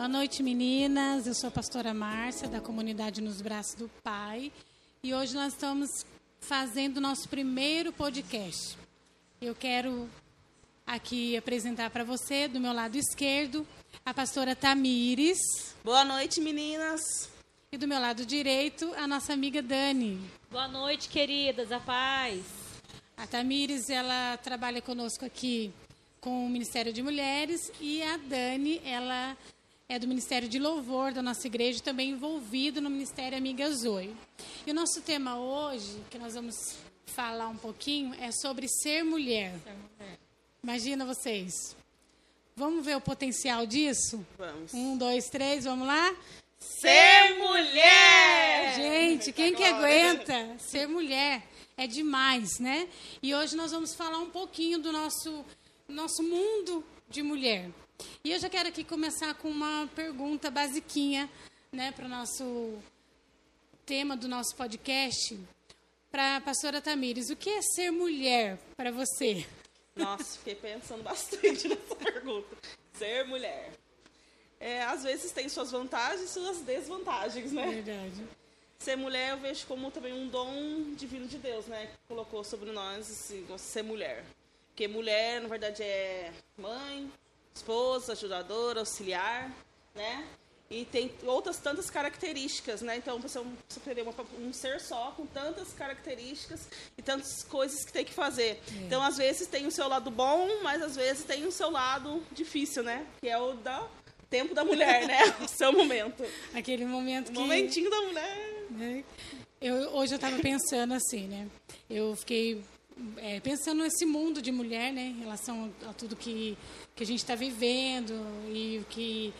Boa noite, meninas. Eu sou a pastora Márcia, da comunidade Nos Braços do Pai. E hoje nós estamos fazendo o nosso primeiro podcast. Eu quero aqui apresentar para você, do meu lado esquerdo, a pastora Tamires. Boa noite, meninas. E do meu lado direito, a nossa amiga Dani. Boa noite, queridas, a paz. A Tamires, ela trabalha conosco aqui com o Ministério de Mulheres e a Dani, ela é do Ministério de Louvor da nossa igreja, também envolvido no Ministério Amiga Zoe. E o nosso tema hoje, que nós vamos falar um pouquinho, é sobre ser mulher. Ser mulher. Imagina vocês. Vamos ver o potencial disso? Vamos. Um, dois, três, vamos lá? Ser mulher! Gente, quem que aguenta ser mulher? É demais, né? E hoje nós vamos falar um pouquinho do nosso, nosso mundo de mulher. E eu já quero aqui começar com uma pergunta basiquinha, né, para o nosso tema do nosso podcast. Para a pastora Tamires, o que é ser mulher para você? Nossa, fiquei pensando bastante nessa pergunta. Ser mulher. É, às vezes tem suas vantagens e suas desvantagens, né? Verdade. Ser mulher eu vejo como também um dom divino de Deus, né? Que colocou sobre nós assim, ser mulher. Porque mulher, na verdade, é mãe, esposa, ajudadora, auxiliar, né? E tem outras tantas características, né? Então você, você teria uma, um ser só com tantas características e tantas coisas que tem que fazer. É. Então às vezes tem o seu lado bom, mas às vezes tem o seu lado difícil, né? Que é o da tempo da mulher, né? o seu momento. Aquele momento o que momentinho da mulher. Eu, hoje eu estava pensando assim, né? Eu fiquei é, pensando nesse mundo de mulher, né? Em relação a, tudo que que a gente está vivendo e o que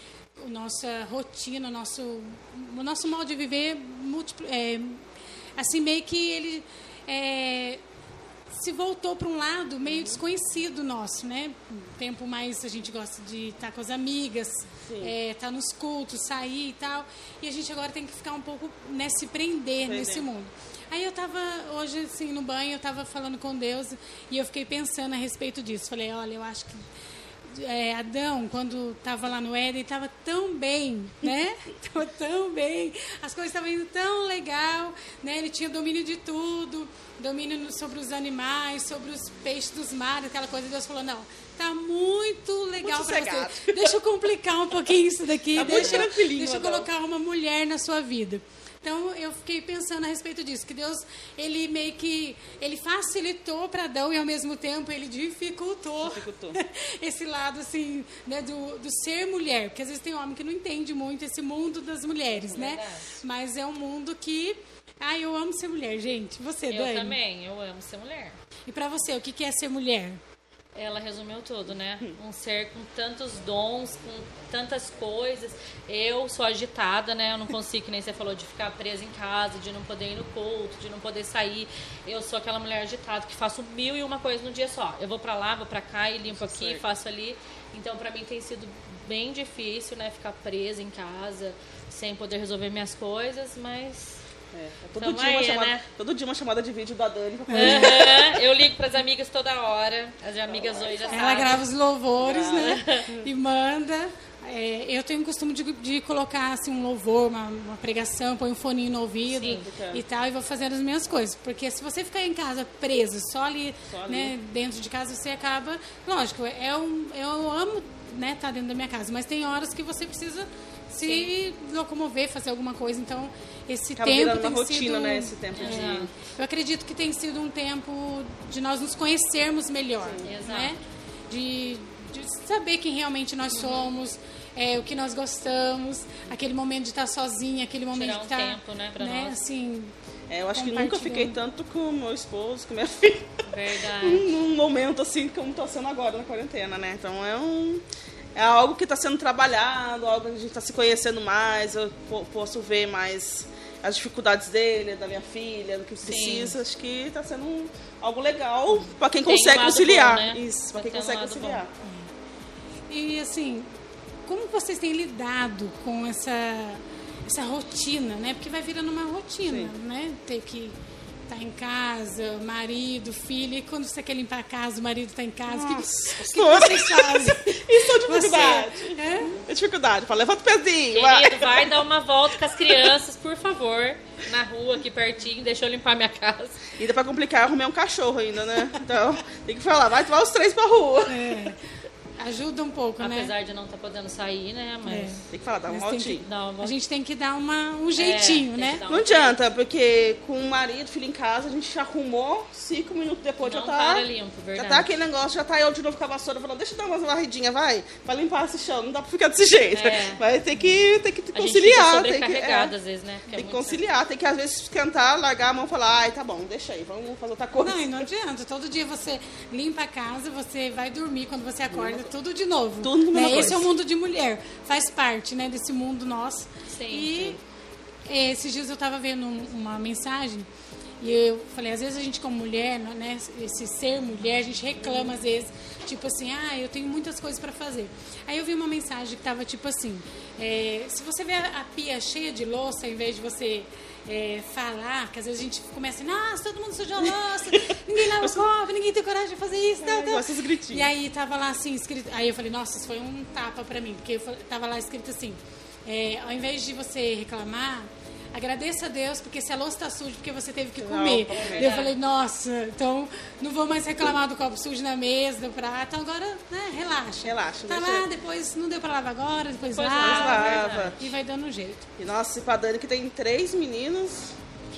a nossa rotina, o nosso, o nosso modo de viver, múltiplo, é, assim, meio que ele é, se voltou para um lado meio desconhecido nosso, né? Um tempo mais a gente gosta de estar tá com as amigas, estar é, tá nos cultos, sair e tal. E a gente agora tem que ficar um pouco, né, se prender nesse mundo. Aí eu estava hoje, assim, no banho, eu estava falando com Deus e eu fiquei pensando a respeito disso. Falei, olha, eu acho que é, Adão, quando estava lá no Éden, estava tão bem, né? Estava tão bem, as coisas estavam indo tão legal, né? Ele tinha domínio de tudo, domínio sobre os animais, sobre os peixes dos mares, aquela coisa. Deus falou, não, tá muito legal para você. Deixa eu complicar um pouquinho isso daqui, tá deixa, deixa eu colocar uma mulher na sua vida. Então eu fiquei pensando a respeito disso, que Deus ele meio que ele facilitou para Adão e ao mesmo tempo ele dificultou, dificultou. esse lado assim, né, do, do ser mulher, porque às vezes tem homem que não entende muito esse mundo das mulheres, é né? Mas é um mundo que ah, eu amo ser mulher, gente. Você, eu Dani? Eu também, eu amo ser mulher. E para você, o que é ser mulher? Ela resumiu tudo, né? Um ser com tantos dons, com tantas coisas. Eu sou agitada, né? Eu não consigo, que nem você falou, de ficar presa em casa, de não poder ir no culto, de não poder sair. Eu sou aquela mulher agitada que faço mil e uma coisas no dia só. Eu vou para lá, vou para cá e limpo aqui, certo. faço ali. Então, para mim tem sido bem difícil, né? Ficar presa em casa, sem poder resolver minhas coisas, mas é, é todo, dia aí, chamada, né? todo dia uma chamada de vídeo da Dani. Uhum, eu ligo para as amigas toda hora. As amigas hoje já Ela sabem. grava os louvores, né? E manda. É, eu tenho o costume de, de, colocar assim, um louvor, uma, uma pregação, põe um foninho no ouvido Sim, e tal, e vou fazendo as minhas coisas. Porque se você ficar em casa preso, só ali, só ali. Né, dentro de casa, você acaba. Lógico, é um, eu amo né, estar tá dentro da minha casa, mas tem horas que você precisa se locomover, fazer alguma coisa. Então, esse Acaba tempo tem uma rotina, sido, né? Esse tempo é, de... Eu acredito que tem sido um tempo de nós nos conhecermos melhor, Sim, né? De, de, saber quem realmente nós uhum. somos, é, o que nós gostamos, aquele momento de estar sozinha, aquele momento Tirar de um estar, tempo, né, pra né? nós. Assim, é, eu acho que nunca fiquei tanto com meu esposo, com minha filha. Verdade. Num momento assim como estou sendo agora na quarentena, né? Então é um é algo que está sendo trabalhado, algo que a gente está se conhecendo mais, eu posso ver mais as dificuldades dele, da minha filha, do que precisa. Sim. Acho que está sendo um, algo legal para quem Tem consegue um conciliar. Bom, né? Isso, para quem consegue um conciliar. Bom. E assim, como vocês têm lidado com essa essa rotina, né? Porque vai virando uma rotina, Sim. né? Ter que tá em casa, marido, filho, e quando você quer limpar a casa, o marido tá em casa, o que, Nossa, que, que vocês fazem? Isso é dificuldade. Você, é? É dificuldade. Fala, levanta o pezinho. vai. Querido, vai dar uma volta com as crianças, por favor, na rua aqui pertinho, deixa eu limpar minha casa. E ainda pra complicar, eu arrumei um cachorro ainda, né? Então, tem que falar, vai tomar os três pra rua. É. Ajuda um pouco, né? Apesar de não estar podendo sair, né? Mas É. Tem que falar, dá um tem voltinho. uma A gente tem que dar uma, um jeitinho, É, tem né? dar Não adianta, porque com o marido, filho em casa, a gente já arrumou, cinco minutos depois não já tá. para limpo, Já verdade. tá aquele negócio, já tá eu de novo com a vassoura falando, deixa eu dar umas varridinhas, vai, pra limpar esse chão. Não dá pra ficar desse jeito. É. Vai ter que, ter que A gente fica conciliar. tem que, é, às vezes, né? Porque é tem que conciliar, tem que às vezes esquentar, largar a mão e falar, ai, tá bom, deixa aí, vamos fazer outra coisa. Não, e não adianta. Todo dia você limpa a casa, você vai dormir, quando você acorda, tudo de novo. Tudo né? Esse é o mundo de mulher. Faz parte, né, desse mundo nosso. Sim, e esses dias eu estava vendo um- uma mensagem e eu falei, às vezes a gente como mulher, né, esse ser mulher, a gente reclama às vezes, tipo assim, ah, eu tenho muitas coisas para fazer. Aí eu vi uma mensagem que tava tipo assim, eh, se você vê a, a pia cheia de louça, ao invés de você eh, falar, que às vezes a gente começa, nossa, todo mundo sujou a louça, ninguém lava o copo, ninguém tem coragem de fazer isso, gosto desses gritinhos. E aí tava lá assim, escrito. Aí eu falei, nossa, isso foi um tapa pra mim, porque eu tava lá escrito assim: é, ao invés de você reclamar, agradeça a Deus, porque se a louça tá suja, porque você teve que comer. comer. Daí eu falei, nossa, então não vou mais reclamar do copo sujo na mesa, do prato, agora, né, relaxa. Relaxa, Tá lá, depois não deu pra lavar agora, depois Depois lava. lava. E vai dando um jeito. E nossa, e pra Dani que tem três meninos,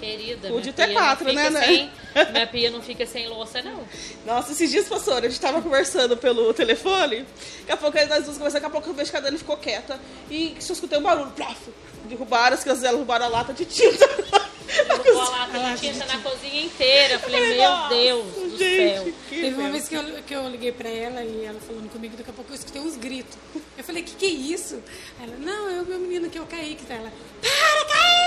Querida, Podia minha ter pia não quatro, né, né? sem- Minha pia não fica sem louça, não. Nossa, esses dias passou, a gente tava conversando pelo telefone, daqui a pouco nós duas conversando, daqui a pouco eu vejo que a Dani ficou quieta e só escutei um barulho, plaf, derrubaram, as crianças dela roubaram a lata de tinta. Derrubou a lata de tinta na cozinha inteira. Eu Falei, meu Deus do gente, céu. que Teve uma vez que eu, que eu liguei pra ela e ela falando comigo, daqui a pouco eu escutei uns gritos. Eu falei, que que é isso? Ela, não, é o meu menino que é o Kaique. Tá? Ela, para, Kaique!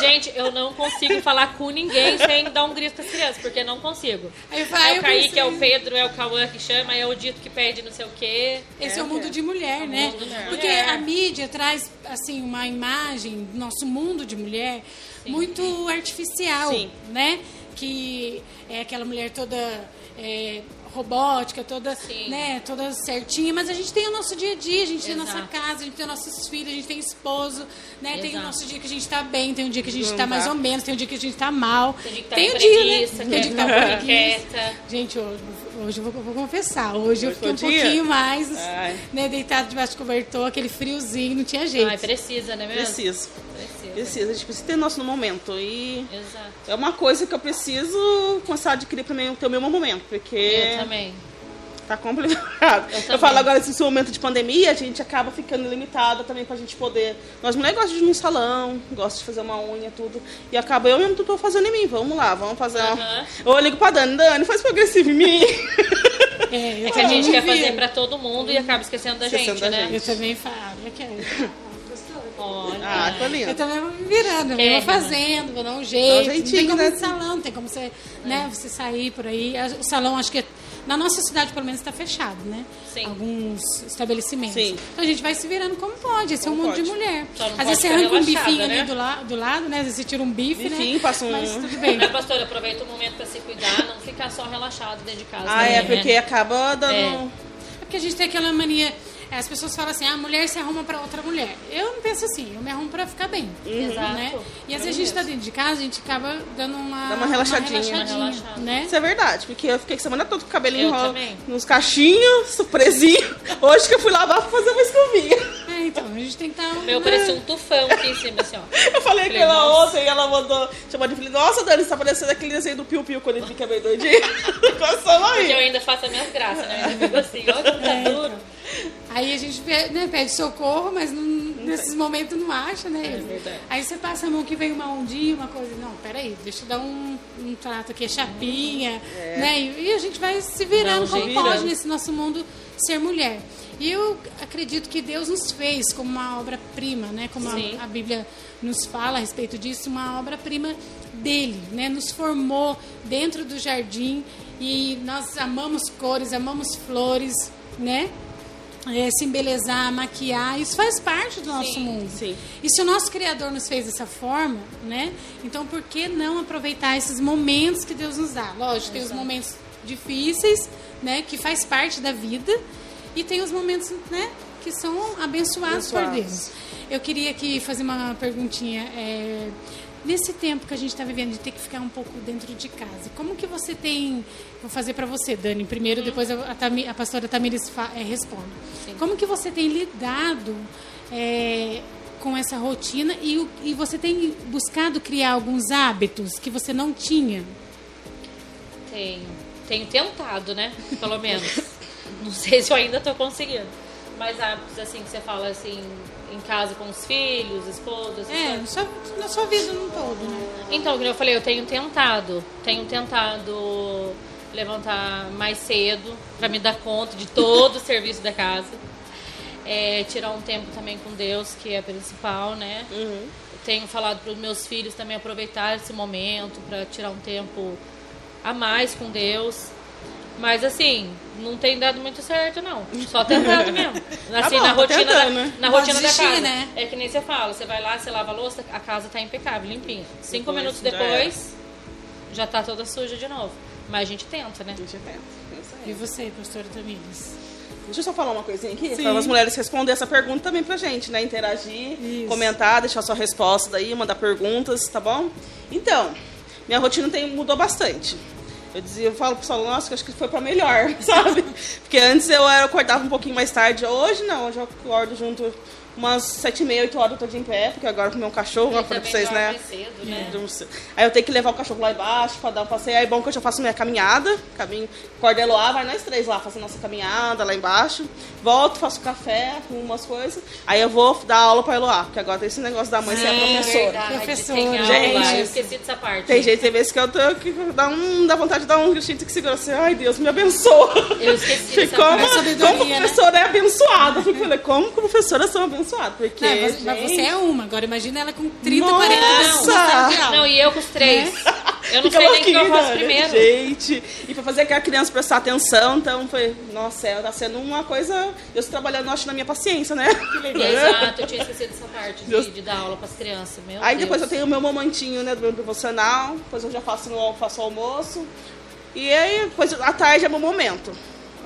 Gente, eu não consigo falar com ninguém sem dar um grito com as crianças, porque não consigo. Aí falei, É o Kaique, é o Pedro, é o Cauã que chama, é o Dito que pede não sei o quê. Esse é, É, o mundo é. de mulher, né? mundo de Porque mulher. a mídia traz, assim, uma imagem do nosso mundo de mulher muito artificial, Sim. né? Que é aquela mulher toda é, robótica, toda, Sim. né, toda certinha, mas a gente tem o nosso dia a dia, a gente tem a nossa Exato. casa, a gente tem nossos filhos, a gente tem esposo, né? Tem o Exato. nosso dia que a gente tá bem, tem um dia que a gente Não tá mais ou menos, tem um dia que a gente tá mal. Tem dia que tá tem o dia, né? Tem o dia que tá preguiça. quieta. Gente, hoje, hoje eu vou, vou confessar. Hoje eu Hoje fiquei um dia? pouquinho mais, Ai. né, deitado debaixo do cobertor, aquele friozinho, não tinha jeito. Ai, precisa, né mesmo? Preciso, Precisa. Precisa, a gente precisa ter nosso no momento e Exato. é uma coisa que eu preciso começar a adquirir pra mim ter o meu momento, porque Eu também. tá complicado. Eu Eu, também. falo agora, nesse momento de pandemia, a gente acaba ficando limitada também pra gente poder. Nós mulheres gostamos de ir no salão, gosto de fazer uma unha, tudo. E acaba eu mesmo tô fazendo em mim. Vamos lá, vamos fazer uma. Aham. Eu ligo pra Dani, Dani, faz progressivo em mim. É, É que a gente também quer fazer pra todo mundo e acaba esquecendo da Esquecendo gente, da né? gente. Eu também falo, eu quero. Olha. ah, Eu lindo. também vou me virando, eu É, vou fazendo, vou dar um jeito. não tem jeitinho, como né? ir no salão, não tem como você, né, você sair por aí. O salão, acho que na nossa cidade, pelo menos, está fechado, né? Sim. Alguns estabelecimentos. Sim. Então a gente vai se virando como pode. Esse é o Como mundo de mulher. Só não Às vezes você arranca um bifinho né? ali do, la do lado, né? Às vezes você tira um bife, Bifinho, né? passa um- Mas tudo bem. Né, pastora? Aproveita o momento pra se cuidar, não ficar só relaxado dentro de casa. Ah, é, né? porque acaba dando. É. É porque a gente tem aquela mania. É, As pessoas falam assim, a mulher se arruma pra outra mulher. Eu não penso assim, eu me arrumo pra ficar bem. Exato. Né? E às vezes a gente tá dentro de casa, a gente acaba dando uma, Dá uma relaxadinha. uma Uma relaxada. né? Isso é verdade, porque eu fiquei semana toda com o cabelinho Eu enrolado também. nos cachinhos, surpresinho. Hoje que eu fui lavar pra fazer uma escovinha. É, então, a gente tem que estar... O meu parecia um tufão aqui em cima, assim, ó. Eu falei com Falei, ela ontem e ela mandou, chamou de filha, nossa, Dani, você tá parecendo aquele desenho do Piu Piu quando ele fica meio doidinho. Começando Porque eu aí. ainda faço as minhas graças, né? Eu ainda fico assim, ó, que tá É, duro. Aí a gente né, pede socorro, mas não- nesses momentos não acha, né? É. Aí você passa a mão que vem uma ondinha, uma coisa. Não, peraí, deixa eu dar um, um trato aqui, chapinha, né? E, e a gente vai se virando um como jeito. pode Virando. nesse nosso mundo ser mulher. E eu acredito que Deus nos fez como uma obra-prima, né? Como a, a Bíblia nos fala a respeito disso, uma obra-prima dele, né? Nos formou dentro do jardim e nós amamos cores, amamos flores, né? É, se embelezar, maquiar, isso faz parte do nosso Sim, mundo. sim. E se o nosso Criador nos fez dessa forma, né? Então por que não aproveitar esses momentos que Deus nos dá? Lógico, tem os momentos difíceis, né? Que faz parte da vida. E tem os momentos, né? Que são abençoados, por Abençoados. Deus. Eu queria aqui fazer uma perguntinha. é, nesse tempo que a gente está vivendo de ter que ficar um pouco dentro de casa, como que você tem... Vou fazer para você, Dani, primeiro, depois a, a, Tami- a pastora Tamiris fa- é, responde. Como que você tem lidado é, com essa rotina e, e você tem buscado criar alguns hábitos que você não tinha? Tenho. Tenho tentado, né? Pelo menos. Não sei se eu ainda tô conseguindo. Mas hábitos assim que você fala assim, em casa com os filhos, esposas. É, na sua, na sua vida no todo, né? Então, como eu falei, eu tenho tentado. Tenho tentado levantar mais cedo para me dar conta de todo o serviço da casa. É, tirar um tempo também com Deus, que é principal, né? Tenho falado para os meus filhos também aproveitar esse momento para tirar um tempo a mais com Deus. Mas assim, não tem dado muito certo, não. Só tentado mesmo. Assim, bom, na tá rotina, da, tentando, né? na rotina da desistir, casa. né? É que nem você fala, você vai lá, você lava a louça, a casa tá impecável, limpinha. Cinco Depois minutos já depois, já tá toda suja de novo. Mas a gente tenta, né? A gente tenta. é isso aí. E você, pastora Tamires? Deixa eu só falar uma coisinha aqui, Sim. para as mulheres responderem essa pergunta também pra gente, né? Interagir, Isso. comentar, deixar sua resposta daí, mandar perguntas, tá bom? Então, minha rotina tem, mudou bastante. Eu dizia, eu falo pro pessoal, nossa, que acho que foi pra melhor, sabe? Porque antes eu, eu acordava um pouquinho mais tarde, hoje não, hoje eu acordo junto umas sete e meia, oito horas eu tô de em pé, porque agora com o meu cachorro, eu falei pra vocês, né? Cedo, né? Cedo. Aí eu tenho que levar o cachorro lá embaixo pra dar um passeio. Aí é bom que eu já faço minha caminhada. Caminho, acordo a Eloá, vai nós três lá fazer nossa caminhada lá embaixo. Volto, faço café, arrumo umas coisas. Aí eu vou dar aula pra Eloá, porque agora tem esse negócio da mãe ser a professora. Verdade, Professora. tem aula, Gente. eu esqueci dessa parte. Tem gente, tem vezes que eu tô que dá, um, dá vontade de dar um gritinho que segura assim, ai Deus, me abençoa. Eu esqueci dessa Ficou parte. como né? professora é abençoada. Eu falei, como que professora são abençoadas? Porque, Não, mas, mas você gente, é uma, agora imagina ela com 30, 40 Nossa! pessoas na sala de aula. Não, e eu com os três. Eu não Fica sei nem o que eu faço né? primeiro. Gente, e pra fazer aquela criança prestar atenção, então foi, nossa, é, tá sendo uma coisa, eu estou trabalhando, acho, na minha paciência, né? Que legal. Exato, eu tinha esquecido dessa parte de, de dar aula pras crianças. Meu Aí Deus. depois eu tenho o meu momentinho, né, do meu devocional, depois eu já faço, no, faço o almoço, e aí, depois, à tarde é meu momento.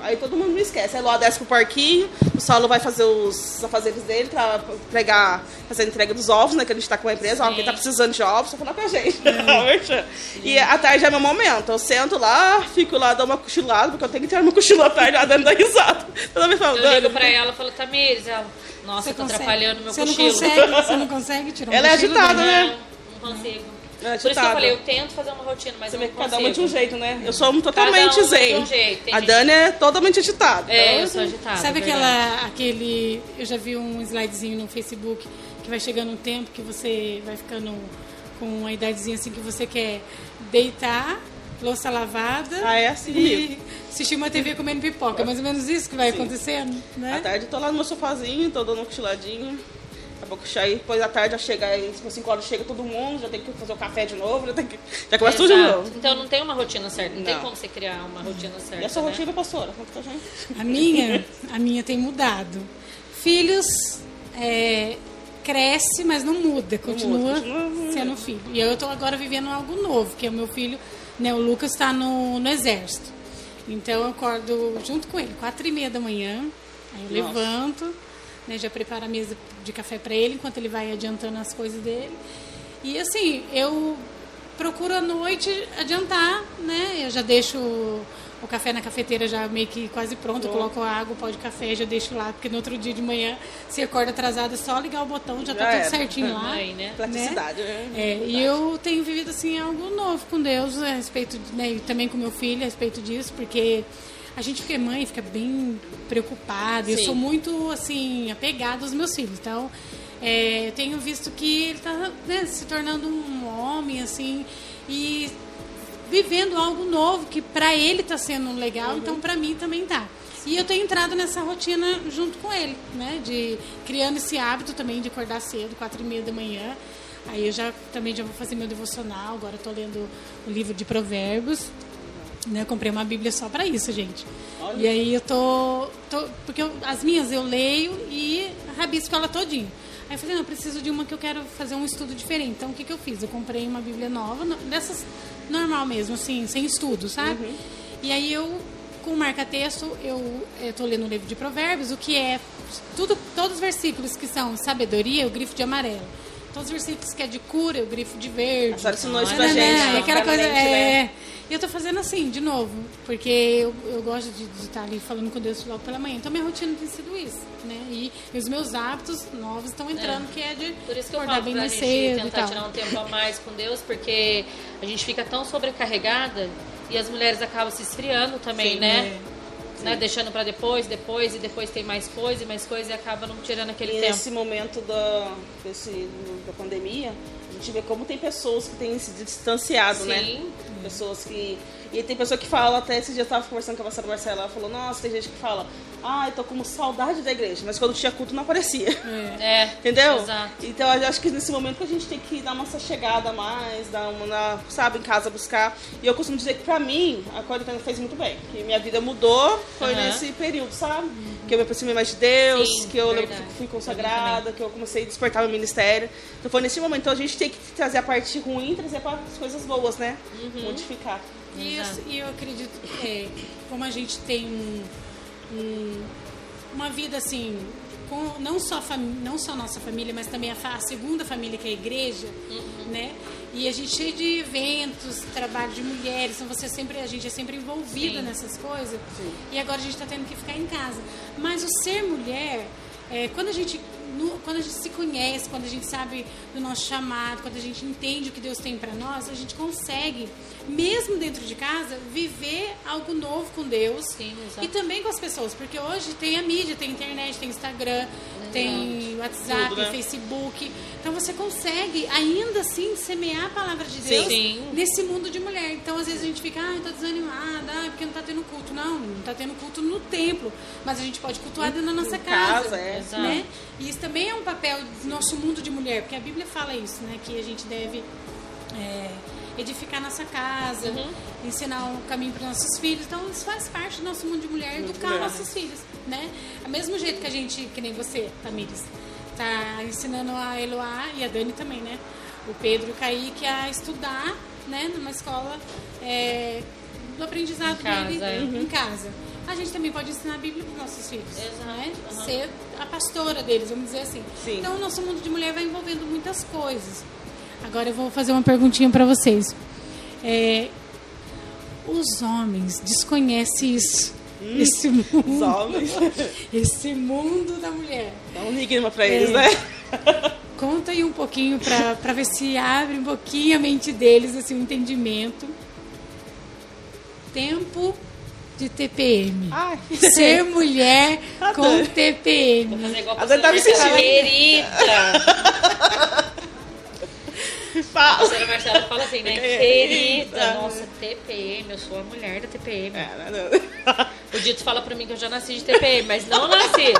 Aí todo mundo me esquece. Aí Lua desce pro parquinho, o Saulo vai fazer os afazeres dele pra entregar, fazer a entrega dos ovos, né? Que a gente tá com uma empresa, ó, quem tá precisando de ovos, só falar com a gente. e à tarde é meu momento. Eu sento lá, fico lá, dou uma cochilada, porque eu tenho que tirar meu cochilo à tarde lá dentro da risada. Toda vez falando, Eu ligo "Dani, pra ela e falo, Tamires, ela, nossa, Você eu tô consegue- atrapalhando meu você não cochilo. consegue, Você não consegue tirar um Ela é agitada, né? Não, não consigo. É Por isso que eu falei, eu tento fazer uma rotina, mas Você eu vê não que cada uma de um jeito, né? Eu sou totalmente Cada uma de zen. um jeito. Tem A gente- Dani é totalmente agitada. É, Então, eu sou agitada. Sabe verdade. aquela, aquele, eu já vi um slidezinho no Facebook que vai chegando um tempo que você vai ficando com uma idadezinha assim que você quer deitar, louça lavada Ah, é assim e assistir uma TV comendo pipoca. É mais ou menos isso que vai acontecendo, À né? tarde eu tô lá no meu sofazinho, tô dando um cochiladinho. Daqui a pouco aí, depois à tarde já chega aí, tipo 5 horas chega todo mundo, já tem que fazer o café de novo, já tem que. Já começa tudo de novo. Então não tem uma rotina certa, não, tem Não. como você criar uma rotina certa. E a sua né? rotina, pastora? Conta pra gente. A minha, a minha tem mudado. Filhos é, cresce, mas não muda, continua, muda, continua. sendo filho. E eu estou agora vivendo algo novo, que é o meu filho, né, o Lucas está no, no exército. Então eu acordo junto com ele, quatro e meia da manhã. Aí eu Nossa. levanto, né, já preparo a mesa de café para ele, enquanto ele vai adiantando as coisas dele. E assim, eu procuro à noite adiantar, né? Eu já deixo o café na cafeteira já meio que quase pronto, eu coloco a água, o pó de café, já deixo lá, porque no outro dia de manhã, se acorda atrasado, é só ligar o botão, já, tá Já tudo era. certinho lá. Aí, né? Praticidade, né? É, e eu tenho vivido assim algo novo com Deus a respeito, de, né, e também com meu filho a respeito disso, porque a gente que é mãe fica bem preocupada. Eu sou muito assim apegada aos meus filhos, então é, eu tenho visto que ele está se tornando um homem assim e vivendo algo novo que para ele está sendo legal, então para mim também tá. E eu tenho entrado nessa rotina junto com ele, né? De criando esse hábito também de acordar cedo, quatro e meia da manhã. Aí eu já também já vou fazer meu devocional. Agora estou lendo o livro de Provérbios. Né? Eu comprei uma Bíblia só para isso, gente. Olha. E aí eu tô. tô porque eu- as minhas eu leio e rabisco ela todinho. Aí eu falei, não, eu preciso de uma que eu quero fazer um estudo diferente. Então o que, que eu fiz? Eu comprei uma Bíblia nova, no- dessas normal mesmo, assim, sem estudo, sabe? E aí eu, com o marca-texto, eu estou lendo o livro de Provérbios, o que é tudo, todos os versículos que são sabedoria, eu grifo de amarelo. Todos os versículos que é de cura, eu grifo de verde. A senhora ensinou isso pra gente. não, né? aquela coisa, né? É, e eu tô fazendo assim, de novo, porque eu, eu gosto de estar ali falando com Deus logo pela manhã. Então minha rotina tem sido isso, né? E, e os meus hábitos novos estão entrando, que é de Por isso que eu acordar falo bem pra mais gente e tentar tal. tirar um tempo a mais com Deus, porque a gente fica tão sobrecarregada e as mulheres acabam se esfriando também, Sim, né? é. Né? Deixando pra depois, depois e depois tem mais coisa e mais coisa e acaba não tirando aquele E tempo. nesse momento da, desse, da pandemia, a gente vê como tem pessoas que têm se distanciado, né? Pessoas que. E tem pessoa que fala, até esse dia eu tava conversando com a Marcela, ela falou, nossa, tem gente que fala, ah, eu tô com saudade da igreja, mas quando tinha culto não aparecia. É. Entendeu? Exato. Então eu acho que nesse momento que a gente tem que dar uma essa chegada a mais, dar uma, na- sabe, em casa buscar. E eu costumo dizer que pra mim, a quarentena fez muito bem. Que minha vida mudou, foi Aham. nesse período, sabe? Que eu me aproximei mais de Deus, Sim, que eu verdade. fui consagrada, que eu comecei a despertar meu ministério. Então foi nesse momento. Então a gente tem que trazer a parte ruim e trazer para as coisas boas, né? Uhum. Modificar. E Exato. eu, e eu acredito que é, como a gente tem um, um- uma vida assim, com não só, não só nossa família, mas também a, a segunda família que é a igreja, né? E a gente cheio de eventos, trabalho de mulheres, então você sempre, a gente é sempre envolvida Sim. nessas coisas. E agora a gente está tendo que ficar em casa. Mas o ser mulher, é, quando a gente no- quando a gente se conhece, quando a gente sabe do nosso chamado, quando a gente entende o que Deus tem para nós, a gente consegue, mesmo dentro de casa, viver algo novo com Deus Sim, e também com as pessoas, porque hoje tem a mídia, tem internet, tem Instagram, tem WhatsApp, Tudo, né? Facebook, então você consegue ainda assim semear a palavra de Deus Sim. nesse mundo de mulher. Então às vezes a gente fica, ah, tô desanimada, ah, porque não tá tendo culto. Não, não tá tendo culto no templo, mas a gente pode cultuar dentro da nossa Em casa, casa, é. Né? E isso também é um papel do nosso mundo de mulher, porque a Bíblia fala isso, né? Que a gente deve é, edificar nossa casa, Uhum. ensinar o caminho para nossos filhos. Então isso faz parte do nosso mundo de mulher, educar mulher. nossos filhos, né? Do mesmo jeito que a gente, que nem você, Tamires, tá ensinando a Eloá e a Dani também, né? O Pedro e o Kaique a estudar, né? Numa escola é, do aprendizado Em casa, dele é. em casa. A gente também pode ensinar a Bíblia para nossos filhos, Exato, né? aham. Ser a pastora deles, vamos dizer assim. Sim. Então, o nosso mundo de mulher vai envolvendo muitas coisas. Agora eu vou fazer uma perguntinha para vocês. É, os homens desconhecem isso. esse mundo. Hum, Os homens. Esse mundo da mulher. Dá um enigma pra É. eles, né? Conta aí um pouquinho para ver se abre um pouquinho a mente deles, assim, um entendimento. Tempo de TPM. Ai. Ser mulher com. TPM. Dani tá me sentindo. Querida. A Fala. professora Marcela fala assim, né? Querida. Querida. Nossa, TPM, eu sou a mulher da TPM. É, né? O Dito fala pra mim que eu já nasci de TPM, mas não nasci.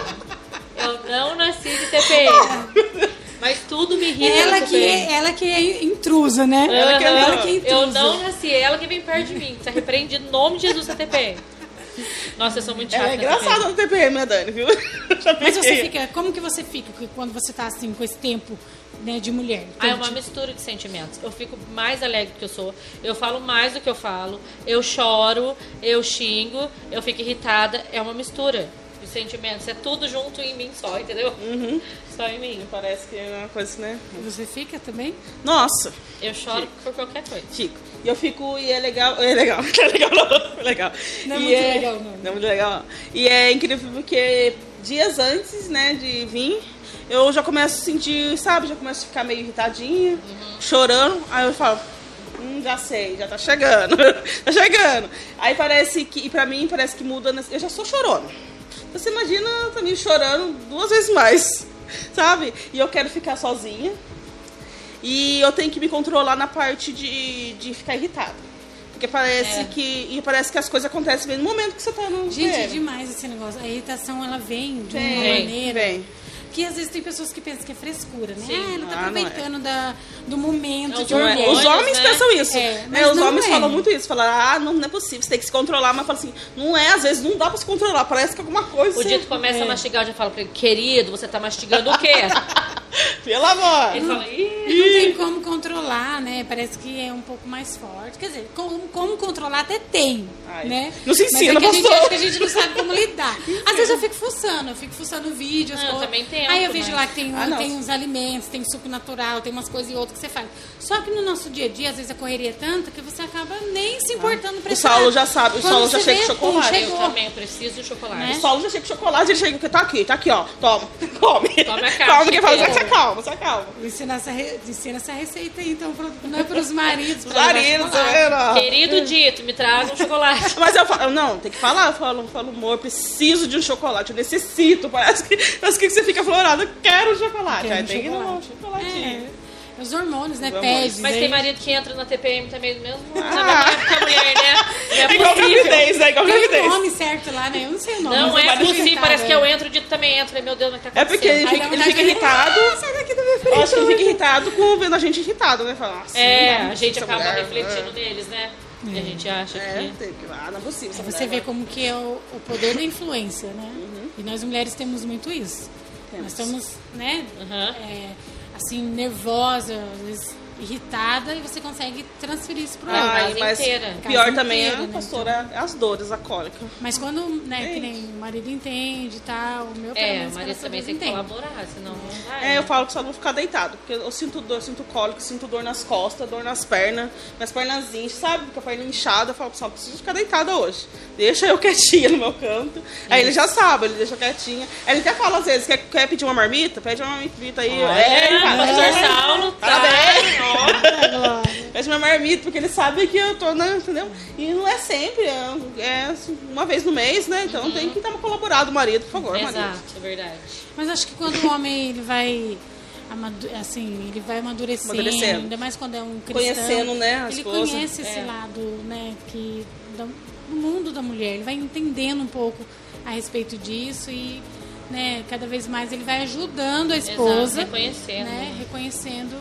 Eu não nasci de TPM. Mas tudo me irrita Ela que, é, ela que é intrusa, né? Ela que é- ela que é intrusa. Eu não nasci, é ela que vem perto de mim. Tá repreendido em nome de Jesus na TPM. Nossa, eu sou muito chata. É engraçada no TPM, né, Dani, viu? Mas você fica, como que você fica quando você tá assim com esse tempo né, de mulher? Ah, é Então, uma tipo, mistura de sentimentos. Eu fico mais alegre do que eu sou. Eu falo mais do que eu falo. Eu choro, eu xingo, eu fico irritada. É uma mistura de sentimentos. É tudo junto em mim só, entendeu? Uhum. Só em mim. Parece que é uma coisa, né? Você fica também? Nossa, Eu choro por qualquer coisa. fico. E eu fico, e é legal, é legal, é legal não, é legal. Não é E muito legal, não. Não é muito legal, não. E é incrível porque dias antes, né, de vir, eu já começo a sentir, sabe, já começo a ficar meio irritadinha, Uhum. chorando, aí eu falo, hum, já sei, já tá chegando, tá chegando. Aí parece que, e pra mim parece que muda, nesse- eu já sou chorona. Então você imagina também chorando duas vezes mais, sabe? E eu quero ficar sozinha, e eu tenho que me controlar na parte de, de ficar irritada. Porque parece É. que. E parece que as coisas acontecem bem no momento que você tá no Gente, é demais esse negócio. A irritação, ela vem de uma Vem, maneira vem. Que às vezes tem pessoas que pensam que é frescura, né? Sim. Ah, ela tá Ah, não é. aproveitando da, do momento É, de os Não é? Os homens né? pensam isso. É, né? Os homens é. falam muito isso. Falam, ah, não, não é possível, você tem que se controlar. Mas fala assim, não é, às vezes não dá pra se controlar. Parece que alguma coisa. O Dito começa a mastigar, eu já falo pra ele, querido, você tá mastigando o quê? Pelo amor. Ele fala, ih. Não tem como controlar, né? Parece que é um pouco mais forte. Quer dizer, como, como controlar até tem, Ai, né? nos ensina, Mas é que a gente, acho que a gente não sabe como lidar. Às vezes eu fico fuçando, eu fico fuçando vídeo, as Não, eu coisas. também tento, Aí eu vejo mas- lá que tem, Ah, não. tem uns alimentos, tem suco natural, tem umas coisas e outras que você faz. Só que no nosso dia a dia, às vezes a correria é tanta que você acaba nem se importando pra O Saulo já sabe, o Saulo já chega com chocolate. pum, Eu chegou. também, eu preciso de chocolate. Né? O Saulo já chega com chocolate, ele chega, tá aqui, tá aqui, ó. Toma, come. Toma a caixa Calma, que fala, se acalma, se acalma. Ensina essa, re- ensina essa receita aí, então, pro, não é pros maridos. Os maridos, tá? Querido Dito, me traga um chocolate. Mas eu falo, não, tem que falar, eu falo, eu falo, amor, preciso de um chocolate, eu necessito. Parece que, parece que você fica florado, eu quero um chocolate. Quero Aí um tem que dar um chocolate. É, os hormônios, né? Pede. Mas tem marido que entra na TPM também mesmo. Ah. Na mesma mulher, né? É é igual possível. gravidez, né? Igual Tem um gravidez. nome certo lá, né? Eu não sei o nome. Não é possível, irritada. parece que eu entro, o Dito também entra. Meu Deus, mas tá É porque ele fica, ele fica irritado. Ah, sai daqui da minha frente. Eu acho que ele fica irritado com vendo a gente irritado, né? Fala, nossa, É, a gente acaba mulher, refletindo neles, né? E a gente acha É, que... tem que. Ah, não é possível. essa Você mulher vê como que é o, o poder da influência, né? Uhum. E nós mulheres temos muito isso. Nós estamos, né? Aham. é, assim, nervosa, às vezes irritada, e você consegue transferir isso pro Ah, casa mas inteira. pior Casa também inteira, é, né? pastora, é as dores, a cólica. Mas quando, né, que nem o marido entende e tal, o meu pelo É, o marido também tem que entende. colaborar, senão não vai. É, eu falo que só não ficar deitado, porque eu sinto dor, eu sinto cólica, sinto dor nas costas, dor nas pernas, minhas pernas incham, sabe? Com a perna inchada, eu falo, pessoal, preciso ficar deitada hoje. Deixa eu quietinha no meu canto. Aí ele já sabe, ele deixa quietinha. Aí ele até fala às vezes, quer, quer pedir uma marmita? Pede uma marmita aí. Olha, é, pastor "É, Saulo, tá? Parabéns! Ah, Glória. Pede uma marmita, porque ele sabe que eu tô, né, entendeu? E não é sempre, é, é uma vez no mês, né? Então tem que dar uma colaborada, o marido, por favor, marido. Exato, é verdade. Mas acho que quando o homem ele vai assim, ele vai amadurecendo, Amadurecendo. ainda mais quando é um cristão. Conhecendo, né, Ele esposa. conhece esse É. lado, né, que do mundo da mulher, ele vai entendendo um pouco a respeito disso e né, cada vez mais ele vai ajudando a esposa, Exato, reconhecendo. né, reconhecendo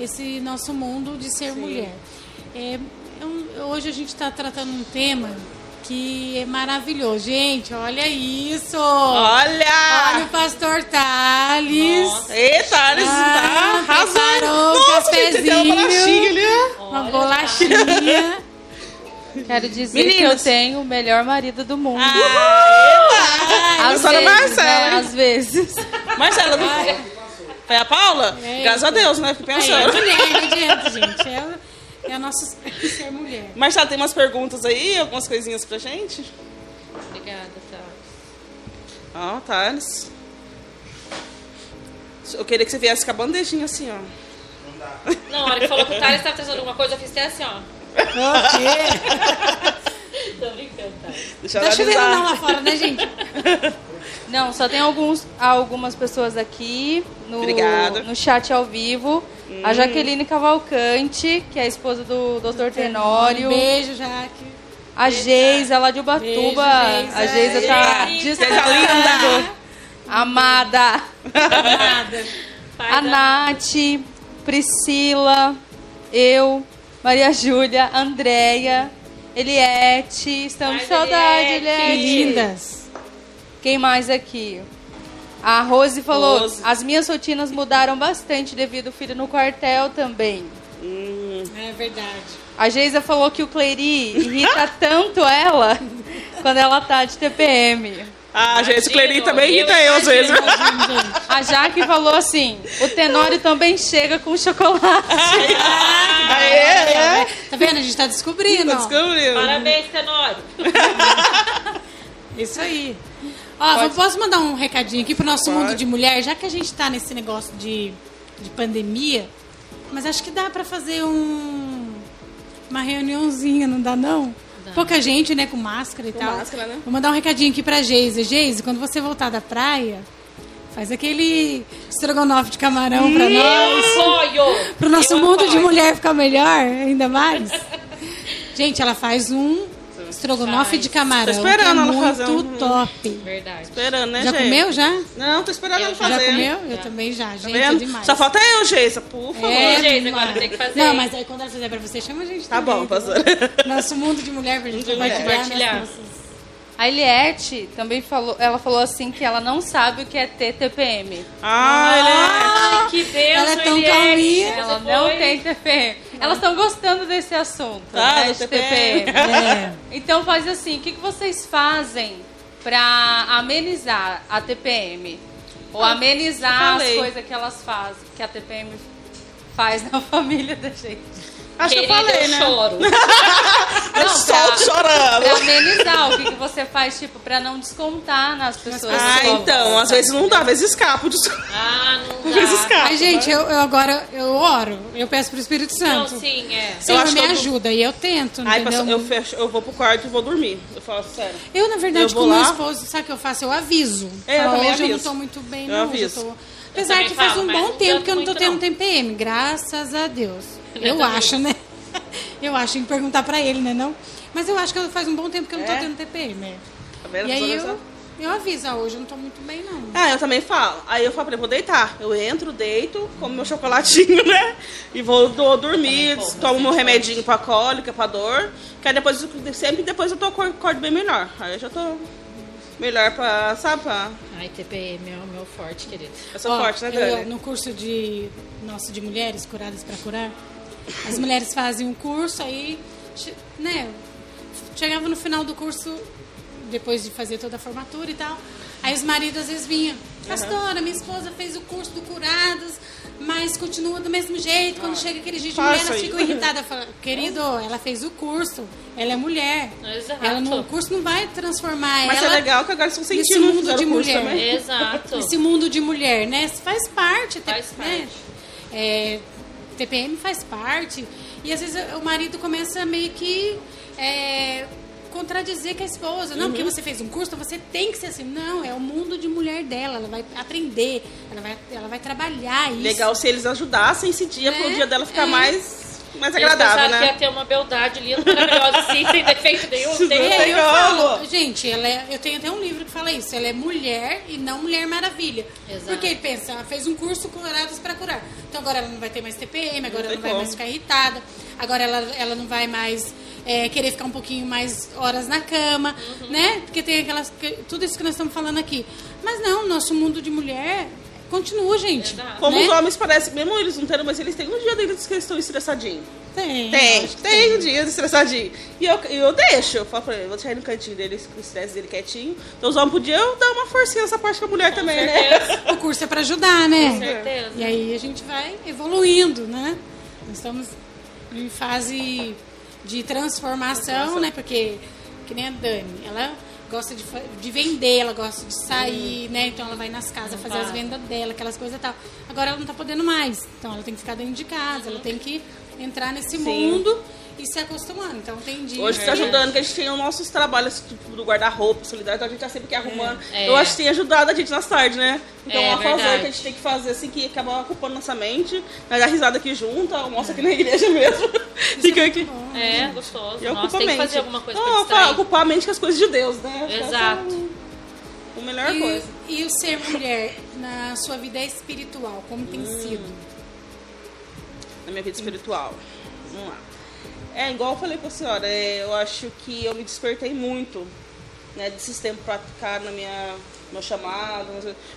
esse nosso mundo de ser mulher. É, é um- hoje a gente está tratando um tema que é maravilhoso. Gente, olha isso! Olha! Olha o pastor Thales. Nossa. Eita, eles Ah, tá arrasando. um Nossa, gente, uma bolachinha ali. Uma bolachinha. Quero dizer Meninas. que eu tenho o melhor marido do mundo. Ah, Às Professora vezes, Marcela, né? Às vezes. Marcela, não foi? Foi a Paula? É. Graças a Deus, né? Aí, é pensando. mulher, não adianta, gente. É, é o nosso ser mulher. Marcela, tem umas perguntas aí, algumas coisinhas pra gente? Obrigada, tá. Ó, Thales. Eu queria que você viesse com a bandejinha assim, ó. Não, a hora que falou que o Thales estava trazendo alguma coisa, eu fiz até assim, ó. O quê? Tô brincando, tá? Deixa eu Tá chovendo não lá fora, né, gente? Não, só tem alguns, algumas pessoas aqui no, Obrigada. no chat ao vivo. A Jaqueline Cavalcante, que é a esposa do Dr. Tenório. Um beijo, Jaque. A Geisa, lá de Ubatuba. Beijo, a Geisa. Tá linda. Amada. Pai A da- Nath, Priscila, eu, Maria Júlia, Andréia, Eliette. Estamos com Ai, saudade, Eliette. Que Eliette. lindas. Quem mais aqui? A Rose falou: Rose. as minhas rotinas mudaram bastante devido ao filho no quartel também. Hum, É verdade. A Geisa falou que o Cleiri irrita tanto ela quando ela tá de TPM. Ah, gente, o Cleri Imagino, também eu irrita eu às vezes. A Jaque falou assim: o Tenório também chega com chocolate. Aê, é. Tá vendo? A gente tá descobrindo. Tá descobrindo. Parabéns, Tenório. Isso aí. Ó, eu posso mandar um recadinho aqui pro nosso Pode. mundo de mulher, já que a gente tá nesse negócio de, de pandemia, mas acho que dá pra fazer um uma reuniãozinha, não dá não? Pouca gente, né, com máscara e Com tal. máscara, né? Vou mandar um recadinho aqui pra Geise. Geise, quando você voltar da praia, faz aquele estrogonofe de camarão pra nós. Pro nosso Eu mundo de apoio. mulher ficar melhor, ainda mais. Gente, ela faz um Estrogonofe de camarão. Tô esperando que é ela muito fazer um- top. Verdade. Esperando, né, Já gente? comeu, já? Não, tô esperando Eu ela já fazer. Já comeu? Eu também já, Tá gente, é vendo? demais. Só falta eu, Geisa, por favor. É, Gente, agora tem que fazer. Não, mas aí quando ela fizer pra você, chama a gente Tá também, bom, pastora. Nosso mundo de mulher pra gente compartilhar. Compartilhar. nossas- A Eliette também falou, ela falou assim que ela não sabe o que é ter TPM. Ah. Ai, que benção, Ela é tão Eliette. calminha. Ela não foi- tem TPM. Elas estão gostando desse assunto, Ah, né, TPM. TPM. É. Então faz assim, o que, que vocês fazem pra amenizar a TPM? Ou Ah, amenizar as coisas que elas fazem, que a TPM faz na família da gente. Acho que eu Querida, falei, eu né? choro. Eu Não, estou pra- chorando. Pra amenizar, o que, que você faz, tipo, pra não descontar nas pessoas. Ah, então, às vezes não dá, às vezes escapo disso. Ah, não Às vezes escapo. Ai, gente, eu, eu agora eu oro, eu peço pro Espírito Não, Santo. sim, é. Senhor, me ajuda. E eu tento, Aí entendeu? eu, fecho, eu vou pro quarto e vou dormir. Eu falo sério. Eu, na verdade, com meu lá. esposo, sabe o que eu faço? Eu aviso. É, eu hoje eu não aviso. tô muito bem, Eu não. Aviso. tô... Apesar que faz falo, um mas bom não tempo que eu não tô tendo não. TPM, graças a Deus. Eu Eu acho, né? Eu acho, tem que perguntar pra ele, né? Não? Mas eu acho que faz um bom tempo que eu não tô É? tendo TPM. é. Tá vendo? E aí eu, eu aviso, ah, hoje eu não tô muito bem, não. Ah, eu também falo. Aí eu falo pra ele, vou deitar. Eu entro, deito, como meu chocolatinho, né? E vou do- dormir, tomo meu bastante remedinho pra cólica, pra dor. Que aí depois, sempre depois eu tô acordo bem melhor. Aí eu já tô melhor pra, sabe, pra... Ai, TPM é o meu forte, querido. Eu sou Ó, forte, né, eu- Dani? no curso de nosso de mulheres curadas para curar, as mulheres fazem um curso aí, né? Chegava no final do curso, depois de fazer toda a formatura e tal, aí os maridos às vezes vinham, pastora, minha esposa fez o curso do curados, mas continua do mesmo jeito. Quando chega aquele dia de mulher, elas ficam irritadas. Fala, Querido, ela fez o curso, ela é mulher. Exato. Ela não, o curso não vai transformar Mas ela é legal que agora estão sentindo mundo fizeram de mulher. também. Exato. esse mundo de mulher, né? Faz parte, até, Faz né? parte. É, TPM faz parte. E às vezes o marido começa meio que é, contradizer com a esposa. Não, Uhum. porque você fez um curso, então você tem que ser assim. Não, é o mundo de mulher dela. Ela vai aprender, ela vai, ela vai trabalhar isso. Legal se eles ajudassem esse dia É, dia dela ficar é. mais, mais Eles agradável, pensaram que ia né? ter uma beldade linda, maravilhosa, assim, sem defeito nenhum. Tem. Aí eu falo, gente, ela é- eu tenho até um livro que fala isso, ela é mulher e não Mulher Maravilha. Exato. Porque ele pensa, ela fez um curso curados para curar. Então agora ela não vai ter mais TPM, agora Não ela não vai como. mais ficar irritada, agora ela, ela não vai mais é, querer ficar um pouquinho mais horas na cama, Uhum. né? Porque tem aquelas. que- Tudo isso que nós estamos falando aqui. Mas não, nosso mundo de mulher continua, gente. Exato. Como né? os homens parecem, mesmo eles não tendo, mas eles têm um dia deles que eles estão estressadinhos. Tem. Tem, tem um dia estressadinho. E eu, eu deixo, eu falo pra ele, vou deixar ele no cantinho dele, com o estresse dele quietinho. Então os homens podiam dar uma forcinha nessa parte com a mulher também, né? certeza. O curso é para ajudar, né? Com certeza. E aí a gente vai evoluindo, né? Nós estamos em fase de transformação, né? Porque, que nem a Dani, ela gosta de, de vender, ela gosta de sair, né? Então ela vai nas casas fazer as vai. vendas dela, aquelas coisas e tal. Agora ela não tá podendo mais. Então ela tem que ficar dentro de casa, ela tem que entrar nesse mundo e se acostumando. Então tem dias. Hoje está que- ajudando, que a gente tem os nossos trabalhos tipo, do guarda-roupa, solidário, então a gente tá sempre aqui arrumando. É. Eu acho que tem ajudado a gente nas tardes, né? Então É, é uma fazer verdade. que a gente tem que fazer assim, que acaba ocupando nossa mente, nós dá risada aqui junto, almoça aqui na igreja mesmo. Fica aqui. É, gostoso. E Nossa, ocupa a tem que mente. fazer alguma coisa pra Não, ocupar a mente com as coisas de Deus, né? Essa Exato. é o- a melhor E, coisa. e o ser mulher na sua vida espiritual, como tem Hum. sido? na minha vida espiritual. Vamos lá. É, igual eu falei pra senhora, é, eu acho que eu me despertei muito, né, desses tempos pra ficar na minha meu chamado,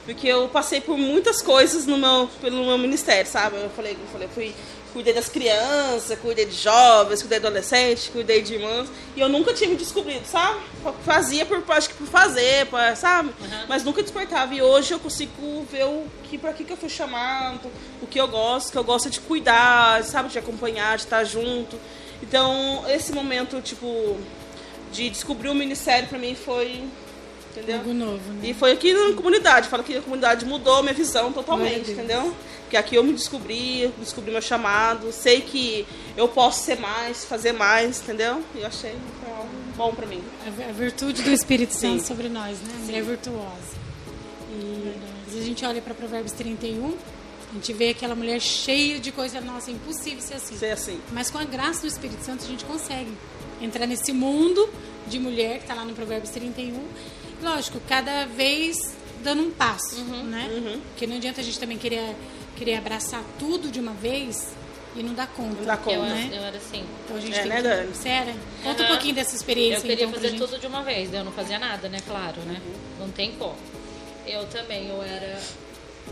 porque eu passei por muitas coisas no meu pelo meu ministério, sabe? Eu falei, eu falei, fui cuidei das crianças, cuidei de jovens, cuidei de adolescentes, cuidei de irmãs, e eu nunca tinha me descobrido, sabe? Fazia por acho que por fazer, pra, sabe? Mas nunca despertava e hoje eu consigo ver o que para que que eu fui chamado, o que eu gosto, que eu gosto de cuidar, sabe, de acompanhar, de estar junto. Então, esse momento, tipo, de descobrir o ministério pra mim foi, entendeu? Algo novo, né? E foi aqui na comunidade. Falo que a comunidade mudou minha visão totalmente, entendeu? Porque aqui eu me descobri, descobri meu chamado, sei que eu posso ser mais, fazer mais, entendeu? E eu achei que foi algo bom pra mim. A vi- a virtude do Espírito Santo Sim. sobre nós, né? A mulher virtuosa. E vezes a gente olha para Provérbios 31, a gente vê aquela mulher cheia de coisa, nossa, é impossível ser assim. Ser assim. Mas com a graça do Espírito Santo a gente consegue entrar nesse mundo, de mulher, que está lá no Provérbios 31. Lógico, cada vez dando um passo, né? Porque não adianta a gente também querer, querer abraçar tudo de uma vez e não dar conta. Não dá conta. Eu, né? eu era assim. Então a gente É, tem né, que... Dani? Sério? Conta um Aham. pouquinho dessa experiência, Eu queria então, fazer gente. tudo de uma vez, daí eu não fazia nada, né? Claro, né? Uhum. Não tem como. Eu também, eu era.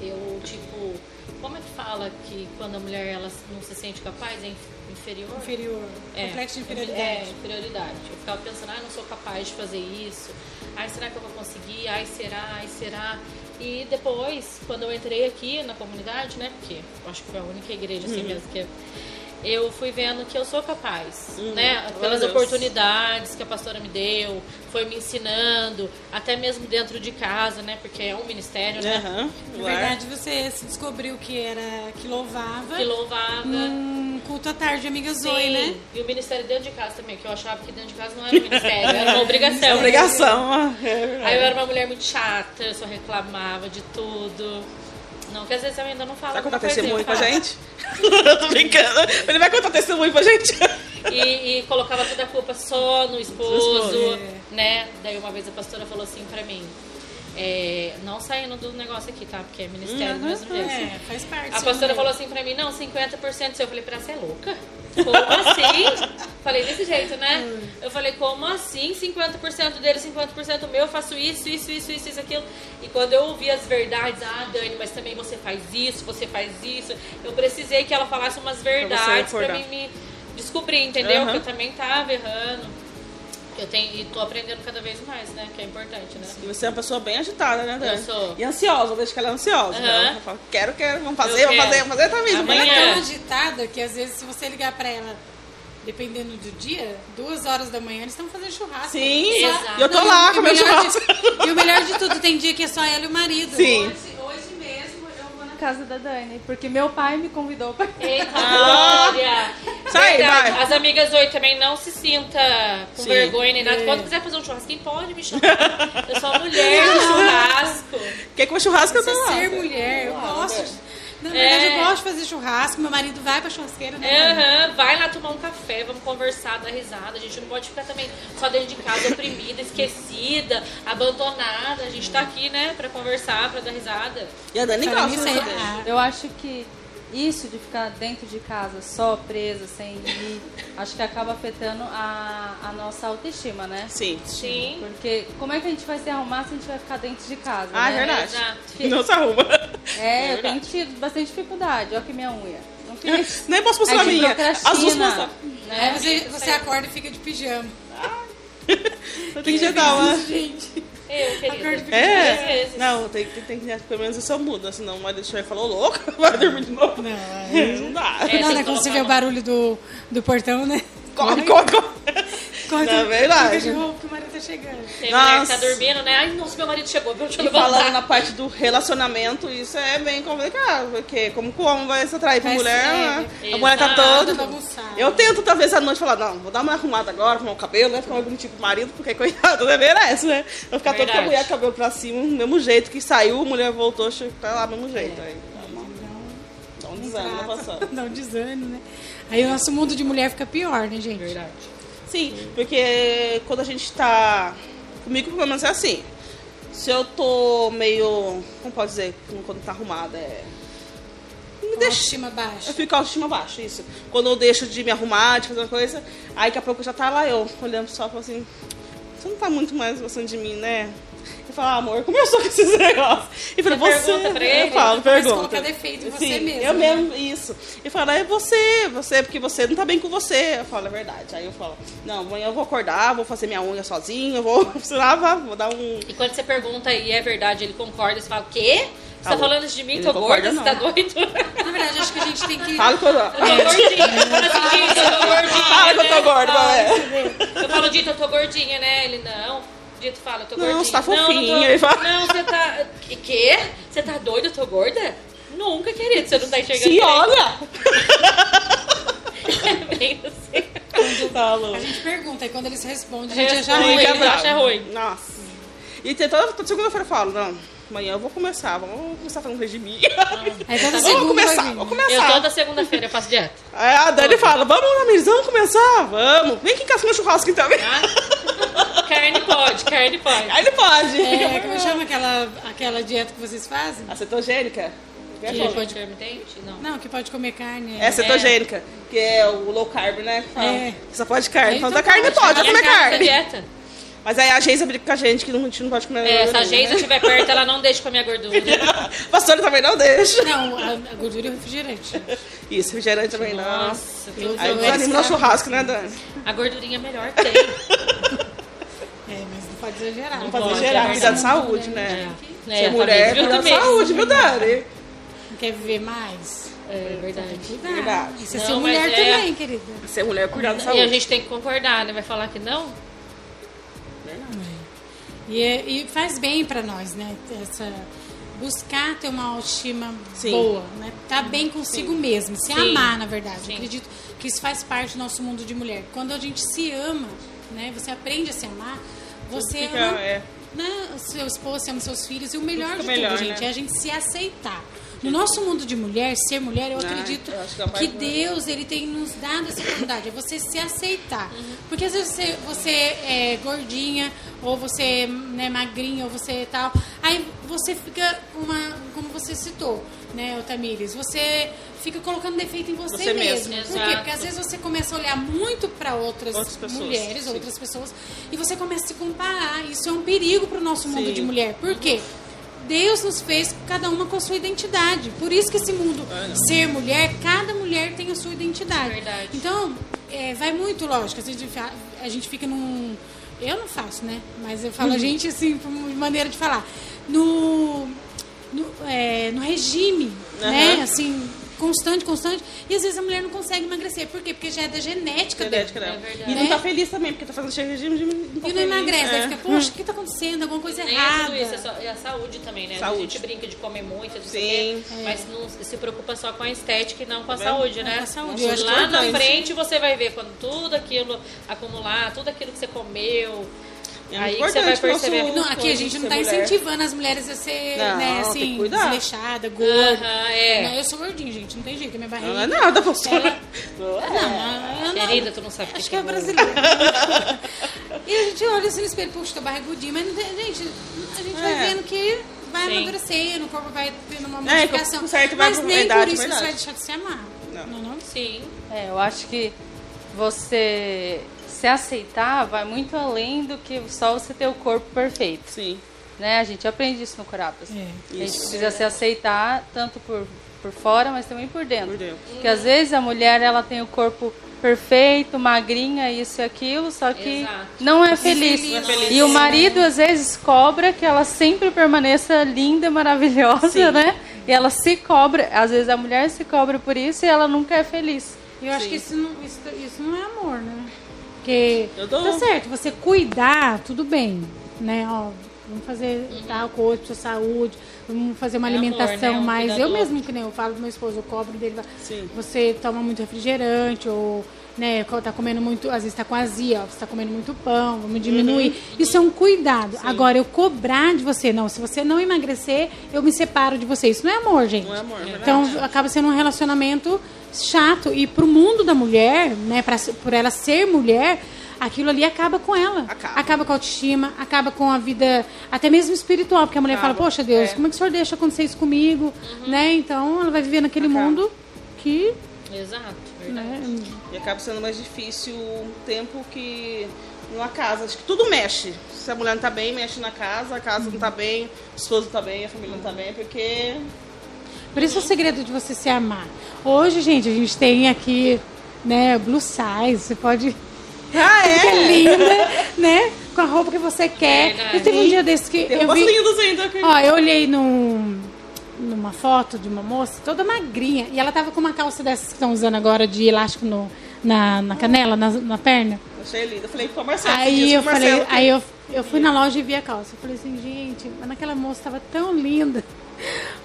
Eu, tipo. Como é que fala que quando a mulher ela não se sente capaz, é inf- inferior? Inferior. É, Complexo de inferioridade. É, inferioridade. Eu ficava pensando, ai, não sou capaz de fazer isso. Ai, será que eu vou conseguir? Ai, será? Ai, será? E depois, quando eu entrei aqui na comunidade, né? Porque eu acho que foi a única igreja Uhum. assim mesmo que eu fui vendo que eu sou capaz, né? glória a Pelas oportunidades que a pastora me deu, foi me ensinando, até mesmo dentro de casa, né? Porque é um ministério, né? Aham. Na verdade, você se descobriu que era que louvava Que louvava. num culto à tarde de amiga Zoe, Sim, né? E o ministério dentro de casa também, que eu achava que dentro de casa não era um ministério, era uma obrigação. É obrigação. é. Aí eu era uma mulher muito chata, eu só reclamava de tudo. Não, que às vezes eu ainda não falo Vai contar testemunho pra gente? Eu tô brincando. Ele vai contar testemunho pra gente? E, e colocava toda a culpa só no esposo, esposo, né? Daí uma vez a pastora falou assim pra mim, é, não saindo do negócio aqui, tá? Porque é ministério do mesmo jeito. É, faz parte. A pastora falou assim pra mim, não, 50% seu. Eu falei, pra você é louca? Como assim? falei desse jeito, né? Hum. Eu falei, como assim? 50% dele, 50% meu, eu faço isso, isso, isso, isso, isso, aquilo. E quando eu ouvi as verdades, ah, Dani, mas também você faz isso, você faz isso. Eu precisei que ela falasse umas verdades pra, acordar. mim me descobrir, entendeu? Aham. Que eu também tava errando. Eu tenho, e tô aprendendo cada vez mais, né? Que é importante, né? E você é uma pessoa bem agitada, né, Dani? Eu sou. E ansiosa, eu vejo que ela é ansiosa. Aham. né? Ela fala, quero, quero, vamos fazer, vamos fazer, vamos fazer, tá vindo. Amanhã. Ela é tão agitada que às vezes se você ligar pra ela, dependendo do dia, duas horas da manhã, eles estão fazendo churrasco. Sim, Exato. e eu tô lá com o meu melhor de- churrasco. E o melhor de tudo, tem dia que é só ela e o marido. Sim. Hoje, hoje mesmo eu vou na casa da Dani, porque meu pai me convidou pra Eita, Ah. Glória! Sai, Verdade, vai. As amigas hoje também não se sinta com Sim. vergonha nem nada. É. Quando quiser fazer um churrasquinho, pode me chamar. Eu sou mulher do churrasco. Quer que o churrasco eu tô Você lá. ser mulher, eu gosto. Na É. verdade, eu gosto de fazer churrasco. Meu marido vai pra churrasqueira, né? Aham, vai lá tomar um café, vamos conversar, dar risada. A gente não pode ficar também só dentro de casa, oprimida, esquecida, abandonada. A gente tá aqui, né, pra conversar, pra dar risada. E a Dani gosta a- Eu acho que isso de ficar dentro de casa só presa, sem ir, acho que acaba afetando a, a nossa autoestima, né? Sim. Sim. Porque como é que a gente vai se arrumar se a gente vai ficar dentro de casa? Ah, é né? verdade. Exato. Não se arruma. É, eu tenho tido bastante dificuldade. Olha que minha unha. Não fiz. Nem posso mostrar É a minha. As duas. Aí né? você, você acorda e fica de pijama. Eu tenho que ajeitar uma. Gente, Eu, querida. É? Não, tem que, tem que, pelo menos isso eu mudo, senão o marido chega e falou, louco, vai dormir de novo. Não, Não dá. É, Não, tem né? Quando você vê o barulho do, do portão, né? Corre, corre, corre. É verdade. Fica de roupa que o marido tá chegando. Tem mulher que tá Nossa. dormindo, né? Ai, nossa, meu marido chegou, deixa eu E falando levantar. na parte do relacionamento, isso é bem complicado, porque como que o homem vai se atrair pra mulher, né? A mulher tá toda. Eu tento, talvez, à noite, falar, não, vou dar uma arrumada agora, arrumar o cabelo, né? Ficar mais bonitinho pro marido, porque coitado, né? Merece, né? Vou ficar todo com a Verdade. mulher, cabelo pra cima, do mesmo jeito que saiu, a mulher voltou, tá lá do mesmo jeito. Aí, dá um desânimo na passada. Dá um desânimo, né? Aí o nosso mundo de mulher fica pior, né, gente? Verdade. Sim, porque quando a gente tá. Comigo, pelo menos, é assim. Se eu tô meio. Como pode dizer? Quando tá arrumada, é. Me deixa. autoestima Eu baixa. fico com a autoestima baixa, isso. Quando eu deixo de me arrumar, de fazer uma coisa, aí daqui a pouco já tá lá eu, olhando só e falo assim, você não tá muito mais gostando de mim, né? Eu falo, ah, amor, como eu sou com esses negócios? E falo, Você você. pergunta pra ele? Eu falo, pergunta. colocar defeito em você Sim, mesmo, Eu né? mesmo, isso. E fala, é você, você, porque você não tá bem com você. Eu falo, é verdade. Aí eu falo, não, amanhã eu vou acordar, vou fazer minha unha sozinha, eu vou, sei lá, vou dar um. E quando você pergunta e é verdade, ele concorda, você fala, o quê? Você tá, Tá falando de mim? Ele Tô gorda? Você tá doido? Na verdade, acho que a gente tem que. Fala que eu. Eu tô gordinha. Fala Dito, eu tô gordinha. Fala que eu tô né? gorda, Fala. é. Eu falo, Dito, eu tô gordinha, né? Ele, não. Dito fala, eu tô Não, gordinha. você tá Não, não, fofinha. tô- Não, você tá... Que- Quê? Você tá doido? Eu tô gorda? Nunca, querido. Você não tá enxergando Se olha! É bem assim. Tá louco. A gente pergunta, e quando eles respondem, a gente Responde. já ruim, ele bravo. acha ruim. Nossa. E tem toda, toda segunda-feira eu falo, não, amanhã eu vou começar, vamos começar falando de mim. Aí toda vamos segunda começar, vai vir. vamos Eu começar. toda segunda-feira eu faço dieta. Aí a Dani fala, vamos, Amirs, vamos começar? Vamos. Vem aqui em casa no churrasco então. Tá? carne pode, carne pode. Aí não pode. É, como chama aquela, aquela dieta que vocês fazem? A cetogênica. Que é Que pode- Intermitente? Não. Não, que pode comer carne. É cetogênica, que é o low carb, né? que fala. É. Só pode carne. Então Então, da carne pode. pode, eu minha comer é carne. dieta. Mas aí a Geisa briga com a gente que não- a gente não pode comer É, se a gordura, Geisa né? estiver perto, ela não deixa comer a gordura. Pastora também não deixa. Não, a, a gordura é refrigerante. Isso, refrigerante também não. Nossa, Eu- Aí desanima no churrasco, né, Dani? a gordurinha é melhor tem. É, mas não pode exagerar. Não pode exagerar, é cuidar da verdade. saúde, né? É, Ser tá mulher? Viu cuidar da também? saúde, viu, Dani? Não quer viver mais? É verdade. Cuidar. Verdade. Isso é Não, ser mas mulher é- também, querida. Ser mulher, cuidar da E a saúde. gente tem que concordar, né? Vai falar que não? E, é- e faz bem pra nós, né? Essa, buscar ter uma autoestima Sim. boa, né? Tá bem consigo mesmo, se Sim. amar, na verdade. Sim. Acredito que isso faz parte do nosso mundo de mulher. Quando a gente se ama, né? Você aprende a se amar, você fica, ama é. né, o seu esposo, você ama seus filhos. E o melhor fica de melhor, tudo, gente, né? é a gente se aceitar. No nosso mundo de mulher, ser mulher, eu Ah, acredito eu que é que Deus ele tem nos dado essa oportunidade, é você se aceitar. Porque às vezes você, você é gordinha, ou você é né, magrinha, ou você é tal. Aí você fica uma. Como você citou, né, Otamires? Você fica colocando defeito em você, Você mesmo. mesmo. Por quê? Porque às vezes você começa a olhar muito para outras, Outras pessoas, mulheres, sim. outras pessoas, e você começa a se comparar. Isso é um perigo para o nosso mundo Sim. de mulher. Por quê? Deus nos fez cada uma com a sua identidade. Por isso que esse mundo ser mulher, cada mulher tem a sua identidade. Verdade. Então, é, vai muito, lógico. A gente, a gente fica num. Eu não faço, né? Mas eu falo a gente assim, por maneira de falar. No. No, é, no regime, né? Aham. Assim, constante, constante. E às vezes a mulher não consegue emagrecer. Por quê? Porque já é da genética dela. Genética dela. É verdade. E não tá feliz também, porque tá fazendo cheio de regime de não tá E não feliz. emagrece. Aí É. fica, poxa, o que tá acontecendo? Alguma coisa Nem é errada. tudo isso, é, só, é a saúde também, né? A Saúde. gente brinca de comer muito, não Sim. sei o quê, mas não se preocupa só com a estética e não com a Tá saúde, né? Com a saúde. Lá é na frente você vai ver quando tudo aquilo acumular, tudo aquilo que você comeu. É aí você vai importante nosso- perceber. Não, aqui a gente não tá mulher. incentivando as mulheres a ser, Não, né, tem que assim, desleixada, gorda. Aham, é. Não, eu sou gordinha, gente, não tem jeito, a minha barriga. Não é nada, pastora. Não, não- Querida, tu não sabe o que Acho que é gordo. brasileira. e a gente olha assim no espelho, puxa, tá barrigudinha, mas não tem, gente, a gente vai É. vendo que vai Sim. amadurecendo, o corpo vai tendo uma É, modificação. com certo vai mas nem idade, por isso verdade. você vai deixar de se amar. Não. Não, não? Sim. É, eu acho que você se aceitar vai muito além do que só você ter o corpo perfeito. Sim. Né? A gente aprende isso no Curapas. É. A gente Isso. precisa se aceitar tanto por, por fora, mas também por dentro. Por dentro. Porque às vezes a mulher ela tem o corpo perfeito, magrinha, isso e aquilo, só que Exato. não é feliz. Não é feliz. E o marido às vezes cobra que ela sempre permaneça linda, maravilhosa, Sim. né? E ela se cobra, às vezes a mulher se cobra por isso e ela nunca é feliz. E eu acho Sim. que isso não, isso, isso não é amor, né? Porque dou- tá certo, você cuidar, tudo bem, né? Ó, vamos fazer tal coisa pra sua saúde, vamos fazer uma É amor, alimentação né? Um mais. Eu mesmo, que nem eu falo do meu esposo, eu cobro dele, Sim. você toma muito refrigerante, ou né, tá comendo muito, às vezes tá com azia, ó, você tá comendo muito pão, vamos diminuir. Isso é um cuidado. Agora, eu cobrar de você, não, se você não emagrecer, eu me separo de você. Isso não é amor, gente. Não é amor, é verdade. Então, acaba sendo um relacionamento chato. E pro mundo da mulher, né, pra, por ela ser mulher, aquilo ali acaba com ela. Acaba. com a autoestima, acaba com a vida, até mesmo espiritual, porque a mulher Acaba, fala, poxa Deus, é. como é que o senhor deixa acontecer isso comigo? Né? Então ela vai viver naquele Acaba. mundo que. Exato, verdade. Né, E acaba sendo mais difícil um tempo que numa casa, acho que tudo mexe. Se a mulher não tá bem, mexe na casa, a casa não tá bem, o esposo não tá bem, a família não tá bem, porque Por isso é o segredo de você se amar. Hoje, gente, a gente tem aqui, né, blue size, você pode Ah, ficar é? linda, né? Com a roupa que você quer. Verdade. E teve um dia desse que Tem eu vi. lindas ainda aqui. Ó, eu olhei num, numa foto de uma moça toda magrinha e ela tava com uma calça dessas que estão usando agora de elástico no, na, na canela, na, na perna. Achei linda. Eu falei Marcela. esses Aí eu Marcelo falei, que- aí eu, eu fui na loja e vi a calça. Eu falei assim, gente, mas naquela moça tava tão linda.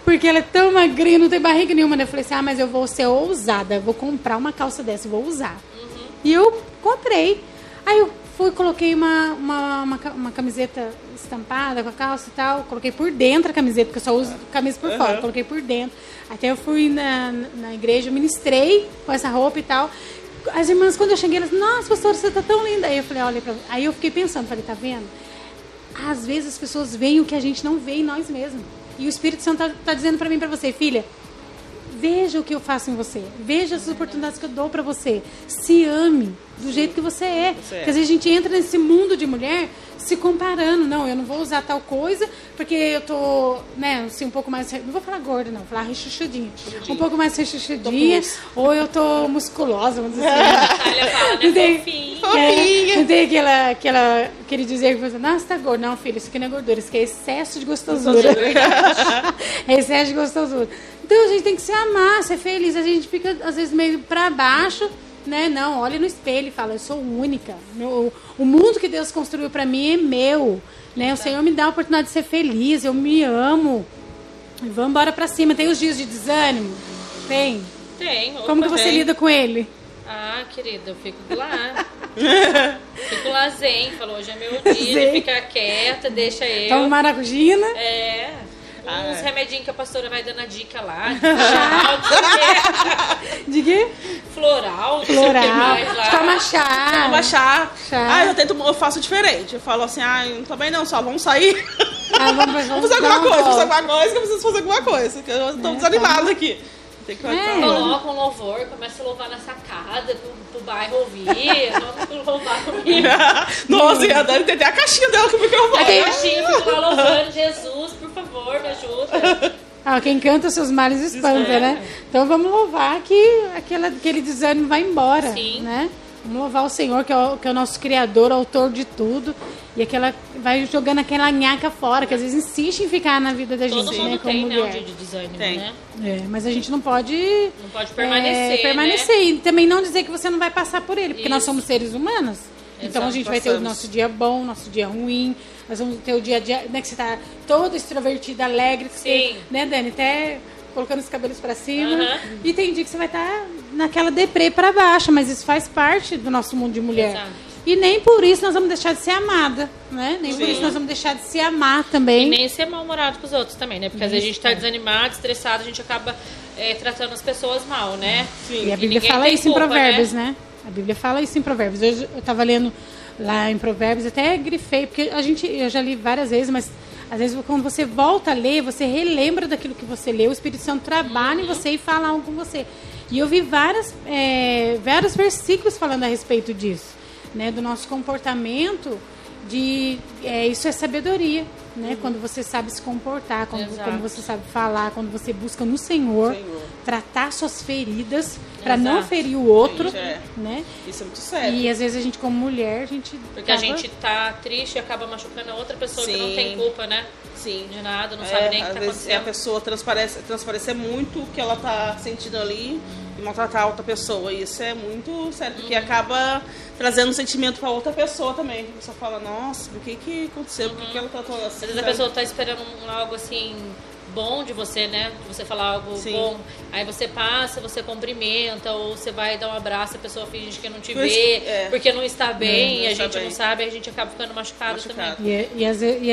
Porque ela é tão magrinha, não tem barriga nenhuma. Daí Eu falei assim, ah, mas eu vou ser ousada, vou comprar uma calça dessa, vou usar. E eu comprei. Aí eu fui, coloquei uma, uma, uma, uma camiseta estampada com a calça e tal. Coloquei por dentro a camiseta, porque eu só uso camisa por fora. Coloquei por dentro. Até eu fui na, na igreja, ministrei com essa roupa e tal. as irmãs, quando eu cheguei, elas nossa, pastora, você tá tão linda. Aí eu falei, olha, aí eu fiquei pensando, falei, tá vendo? Às vezes as pessoas veem o que a gente não vê em nós mesmos. E o Espírito Santo tá, tá dizendo para mim, para você, filha, veja o que eu faço em você. Veja as oportunidades que eu dou para você. Se ame do jeito que você é. Você é. Porque às vezes a gente entra nesse mundo de mulher se comparando. Não, eu não vou usar tal coisa porque eu tô, né, assim, um pouco mais. Não vou falar gorda, não, vou falar rechuchudinha. Um pouco mais rechuchudinha. Ou eu tô musculosa, vamos dizer assim. Ela fala, Não né, tem-. É, não tem aquela, aquela, aquele dizer que você, nossa, tá gordo. Não, filho, isso aqui não é gordura, isso aqui é excesso de gostosura. é excesso de gostosura. Então a gente tem que se amar, ser feliz. A gente fica, às vezes, meio pra baixo, né? Não, olha no espelho e fala, eu sou única. Meu- o mundo que Deus construiu pra mim é meu. Né? O Senhor me dá a oportunidade de ser feliz, eu me amo. Vamos embora pra cima. Tem os dias de desânimo? Tem. Tem. Como que você tem. lida com ele? Ah, querida, eu fico lá. fico lá zen. Falou, hoje é meu dia Zen. de ficar quieta, deixa eu. Toma maracujina. É. Ah, Uns é. remedinhos que a pastora vai dando a dica lá. de quê. De quê? floral, não sei o que Floral. mais lá. Toma chá. Toma chá. Chá. Ah, eu tento, eu faço diferente. Eu falo assim, ah, não tô bem não, só vamos sair. Ah, vamos, vamos, Vamos fazer alguma uma coisa, fazer volta. alguma coisa, que eu preciso fazer alguma coisa. Que eu tô desanimada aqui. Tem que É. Coloca um louvor, começa a louvar na sacada pro, pro bairro ouvir. Vamos louvar comigo. Nossa, e a Dani tem até a caixinha dela com o microfone. Aí eu fico lá louvando Jesus, por favor, me ajuda. Ah, quem canta seus males espanta, É. né? Então vamos louvar que aquela, aquele desânimo vai embora, Sim. né? Vamos louvar o Senhor, que é o, que é o nosso Criador, autor de tudo. E aquela vai jogando aquela nhaca fora, que às vezes insiste em ficar na vida da Todo gente, mundo né? Como tem, né, um mulher. dia de desânimo, Tem. né? É, mas a gente não pode... Não pode permanecer, é, permanecer. E também não dizer que você não vai passar por ele, porque nós Isso. somos seres humanos. Então a Exato, gente vai ter o passamos. nosso dia bom, nosso dia ruim. Nós vamos ter o dia a dia, né, que você tá todo extrovertido, alegre, que você, Sim. né, Dani, até colocando os cabelos pra cima. Aham. E tem dia que você vai estar naquela deprê pra baixo, mas isso faz parte do nosso mundo de mulher. Exato. E nem por isso nós vamos deixar de ser amada, né? Nem por Sim. isso nós vamos deixar de se amar também. E nem ser mal-humorado com os outros também, né? Porque às vezes a gente tá desanimado, estressado, a gente acaba é, tratando as pessoas mal, né? Sim. E a Bíblia ninguém fala isso em culpa, Provérbios, né? A Bíblia fala isso em Provérbios. Hoje eu estava lendo lá em Provérbios, até grifei, porque a gente, eu já li várias vezes, mas às vezes quando você volta a ler, você relembra daquilo que você leu, o Espírito Santo trabalha em você e fala algo com você. E eu vi várias, é, vários versículos falando a respeito disso, né? Do nosso comportamento, de é, isso é sabedoria, né? Quando você sabe se comportar, quando, quando você sabe falar, quando você busca no Senhor, Senhor. tratar suas feridas para não ferir o outro, é. né? Isso é muito sério. E às vezes a gente como mulher, a gente Porque a acaba- gente tá triste e acaba machucando a outra pessoa que não Sim. tem culpa, né? Sim. De nada, não É, sabe nem o que às tá vezes acontecendo. a pessoa transparece, transparecer muito o que ela tá sentindo ali e maltratar a outra pessoa. E isso é muito sério, porque Uhum. acaba trazendo um sentimento pra outra pessoa também. A pessoa fala, nossa, por que que aconteceu? Por que, que ela tratou assim? Às vezes a pessoa tá esperando algo assim bom de você, né? De você falar algo Sim. bom. Aí você passa, você cumprimenta, ou você vai dar um abraço, a pessoa finge que não te vê, é. porque não está bem, não e a gente bem. não sabe, a gente acaba ficando machucado, Machucado. também. E, é- e, às vezes- e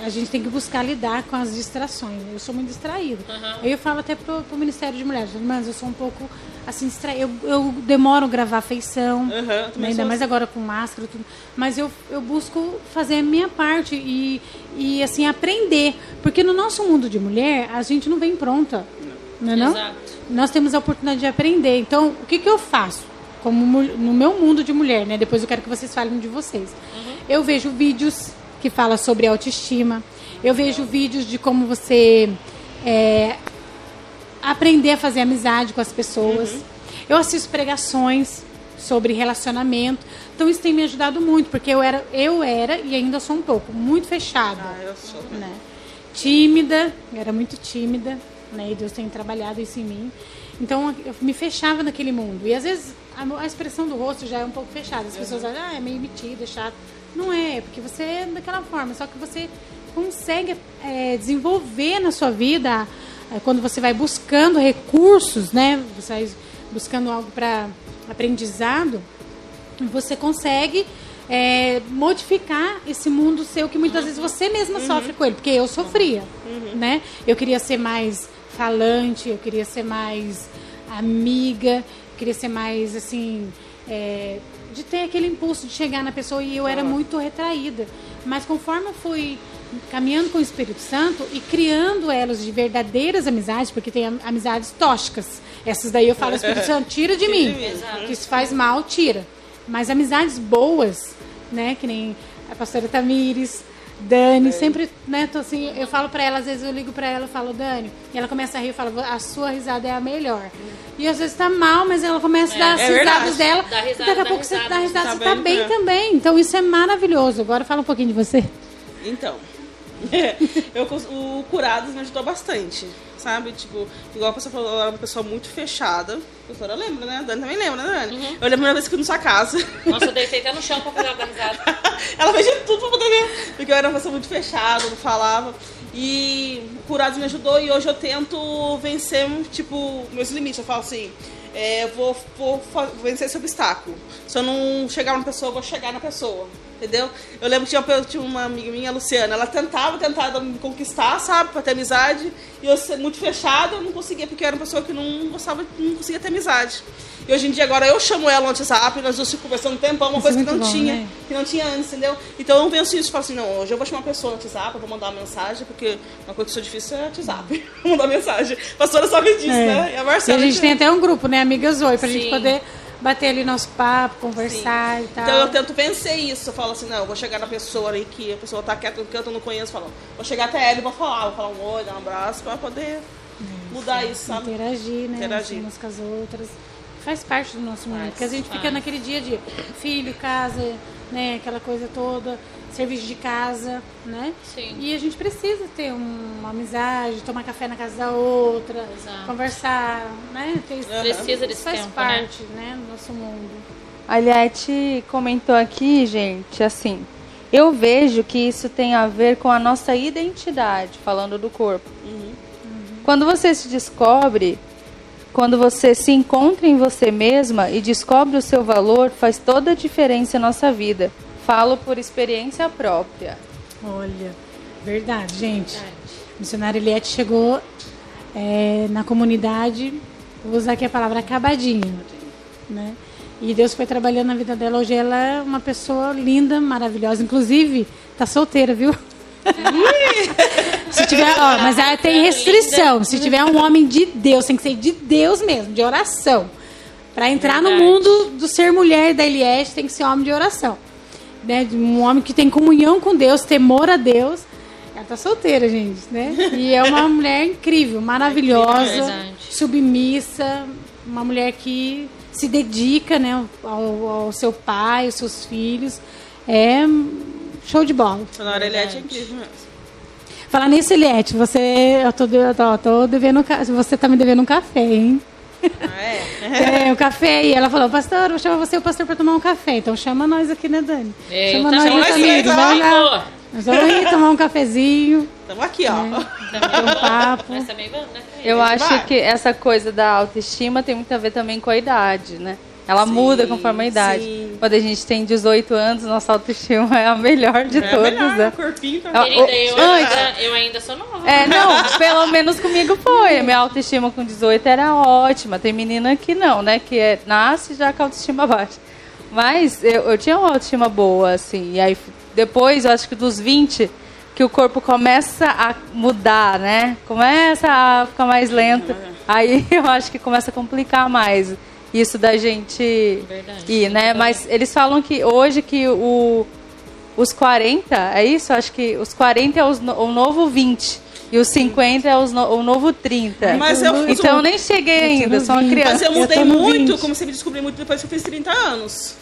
a, a gente tem que buscar lidar com as distrações. Eu sou muito distraída. Aí eu falo até pro, pro Ministério de Mulheres, mas eu sou um pouco assim. Eu, eu demoro gravar a feição, né, também ainda mais assim. agora com máscara, tudo. Mas eu, eu busco fazer a minha parte e, e assim aprender, porque no nosso mundo de mulher a gente não vem pronta, não é não? Exato. Nós temos a oportunidade de aprender. Então, o que, que eu faço? Como no meu mundo de mulher, né? Depois eu quero que vocês falem de vocês. Eu vejo vídeos que falam sobre autoestima. Eu vejo vídeos de como você é, aprender a fazer amizade com as pessoas. Eu assisto pregações sobre relacionamento. Então isso tem me ajudado muito, porque eu era, eu era e ainda sou um pouco muito fechada Ah, eu sou. né? Tímida, eu era muito tímida, né? E Deus tem trabalhado isso em mim. Então eu me fechava naquele mundo. E às vezes a, a expressão do rosto já é um pouco fechada. As pessoas acham, ah, é meio metida, é chato. Não é, porque você é daquela forma. Só que você consegue é, desenvolver na sua vida quando você vai buscando recursos, né? Você vai buscando algo para aprendizado você consegue é, modificar esse mundo seu que muitas vezes você mesma sofre com ele, porque eu sofria, né? Eu queria ser mais falante, eu queria ser mais amiga, queria ser mais, assim, é, de ter aquele impulso de chegar na pessoa e eu era muito retraída. Mas conforme eu fui caminhando com o Espírito Santo e criando elas de verdadeiras amizades, porque tem am- amizades tóxicas. Essas daí eu falo, Espírito Santo, tira de mim. Que isso faz mal, tira. Mas amizades boas, né? Que nem a pastora Tamires, Dani, sempre, né? Tô assim, eu falo pra ela, às vezes eu ligo pra ela e falo, Dani, e ela começa a rir, eu falo, a sua risada é a melhor. E às vezes tá mal, mas ela começa a dar as é risadas verdade. dela, Dá risada, e daqui a pouco você risada, dá risada, tá você tá bem, bem é. também. Então isso é maravilhoso. Agora fala um pouquinho de você. Então, eu, o Curados me ajudou bastante, sabe? Tipo, igual a pessoa falou, ela era uma pessoa muito fechada. A professora lembra, né? A Dani também lembra, né, Dani? Eu lembro a primeira vez que fui na sua casa. Nossa, eu deitei até no chão pra dar risada. ela fez de tudo pra poder ver. Porque eu era uma pessoa muito fechada, não falava. E o Curados me ajudou e hoje eu tento vencer, tipo, meus limites. Eu falo assim, é, eu vou, vou vencer esse obstáculo. Se eu não chegar na pessoa, eu vou chegar na pessoa. Entendeu? Eu lembro que tinha, uma- tinha uma amiga minha, a Luciana, ela tentava, tentava me conquistar, sabe, pra ter amizade. E eu ser muito fechada, eu não conseguia, porque eu era uma pessoa que não gostava, não conseguia ter amizade. E hoje em dia, agora eu chamo ela no WhatsApp, nós duas ficamos conversando um tempão, uma Isso coisa é que não bom, tinha né? que não tinha antes, entendeu? Então eu não penso isso, eu falo assim, não, hoje eu vou chamar uma pessoa no WhatsApp, eu vou mandar uma mensagem, porque uma coisa que sou difícil é WhatsApp, mandar mensagem. A pastora sabe disso, É. né? E a E a Marcela. gente tem até um grupo, né? Amigas Oi, pra gente Sim. poder bater ali nosso papo, conversar e tal. Então eu tento vencer isso. Eu falo assim, não, eu vou chegar na pessoa ali que a pessoa tá quieta no canto, eu não conheço, falo, vou chegar até ela e vou falar, vou falar um oi, dar um abraço, pra poder mudar isso, sabe? interagir, né? Interagir. Umas com as outras. Faz parte do nosso mundo. Porque a gente fica faz. naquele dia a dia. Filho, casa, né? Aquela coisa toda. Serviço de casa, né? Sim. E a gente precisa ter um- uma amizade, tomar café na casa da outra, Exato. conversar, né? Ter isso- Precisa isso desse faz tempo, né? parte, né? Do nosso mundo. A Liette comentou aqui, gente, assim, eu vejo que isso tem a ver com a nossa identidade, falando do corpo. Quando você se descobre, quando você se encontra em você mesma e descobre o seu valor, faz toda a diferença na nossa vida. Falo por experiência própria. Olha, verdade, gente. Verdade. Missionária Eliette chegou é, na comunidade, vou usar aqui a palavra acabadinho, né? E Deus foi trabalhando na vida dela. Hoje ela é uma pessoa linda, maravilhosa. Inclusive, tá solteira, viu? Se tiver, ó, mas ela tem restrição. Se tiver um homem de Deus, tem que ser de Deus mesmo, de oração. Para entrar no Verdade. mundo do ser mulher da Eliette, tem que ser homem de oração. Né? De Um homem que tem comunhão com Deus, temor a Deus. Ela tá solteira, gente, né? E é uma mulher incrível, maravilhosa, Verdade. submissa, uma mulher que se dedica, né, ao, ao seu pai, aos seus filhos. É show de bola. Sonora Eliette é incrível mesmo. Falar nisso, Eliette, você. Eu tô, eu tô, tô devendo. Você tá me devendo um café, hein? É? É, o café aí. Ela falou, pastor, vou chamar você e o pastor pra tomar um café. Então chama nós aqui, né, Dani? É, chama nós, nós amigos. lá. Nós vamos aí tomar um cafezinho, Tamo aqui, ó. bater um papo. Mas também vamos, né? Eu acho vai. que essa coisa da autoestima tem muito a ver também com a idade, né? Ela Sim, muda conforme a idade. sim. Quando a gente tem 18 anos, nossa autoestima é a melhor de É todas. melhor, né? o corpinho tá... Ah, Querida, eu, Antes- ainda, eu ainda sou nova. É, não, pelo menos comigo foi. A minha autoestima com 18 era ótima. Tem menina que não, né? Que é, nasce já com a autoestima baixa. Mas eu, eu tinha uma autoestima boa, assim. E aí depois, eu acho que dos 20, que o corpo começa a mudar, né? Começa a ficar mais lento. Aí eu acho que começa a complicar mais isso da gente Verdade. ir, né? Mas eles falam que hoje que o, os 40, é isso? Acho que os 40 é os o novo 20. E os 50 é os no- o novo 30. Mas eu- então eu nem cheguei ainda, sou uma no 20. criança. Mas eu Eu mudei no muito, 20. comecei a me descobrir muito depois que eu fiz 30 anos.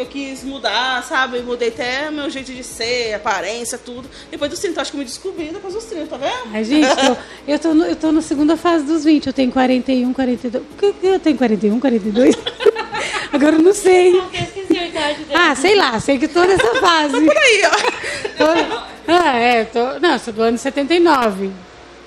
Que eu quis mudar, sabe? Mudei até meu jeito de ser, aparência, tudo. Depois dos 30, acho que eu me descobri depois dos 30, tá vendo? Ai, gente, eu, eu, tô no, eu tô na segunda fase dos 20. Eu tenho 41, 42. Que- que Eu tenho 41, 42? Agora eu não sei. Eu esqueci a idade dele. Ah, sei lá, sei que tô nessa fase. Por aí, ó. Tô- ah, é, tô, não, sou do ano 79.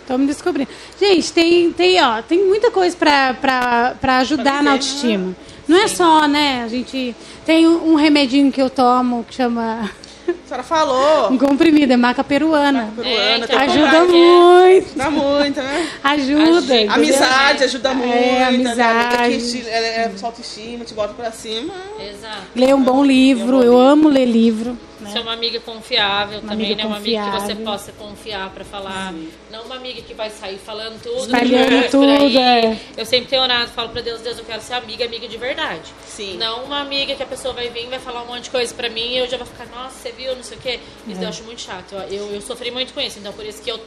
Tô me descobrindo. Gente, tem, tem, ó, tem muita coisa pra, pra, pra ajudar Pra na autoestima. Não é só, né? A gente tem um, remedinho que eu tomo que chama. senhora falou. Um comprimido, é maca peruana. Peruana, É, tem que Ajuda comprar. muito. Dá muito, né? Ajuda. Ajuda. Amizade ajuda muito. né? amizade. Que te, é, é sua autoestima, te bota pra cima. Exato. Ler um bom livro, eu amo ler livro. Né? Ser uma amiga confiável Uma também, amiga né? Uma amiga que você confiável. possa confiar pra falar. Não uma amiga que vai sair falando tudo. Espalhando por tudo, é. Eu sempre tenho orado, falo pra Deus, Deus, eu quero ser amiga, amiga de verdade. Sim. Não uma amiga que a pessoa vai vir, vai falar um monte de coisa pra mim e eu já vou ficar, nossa, você viu, não sei o quê. Isso É. eu acho muito chato. Eu, eu sofri muito com isso, então por isso que eu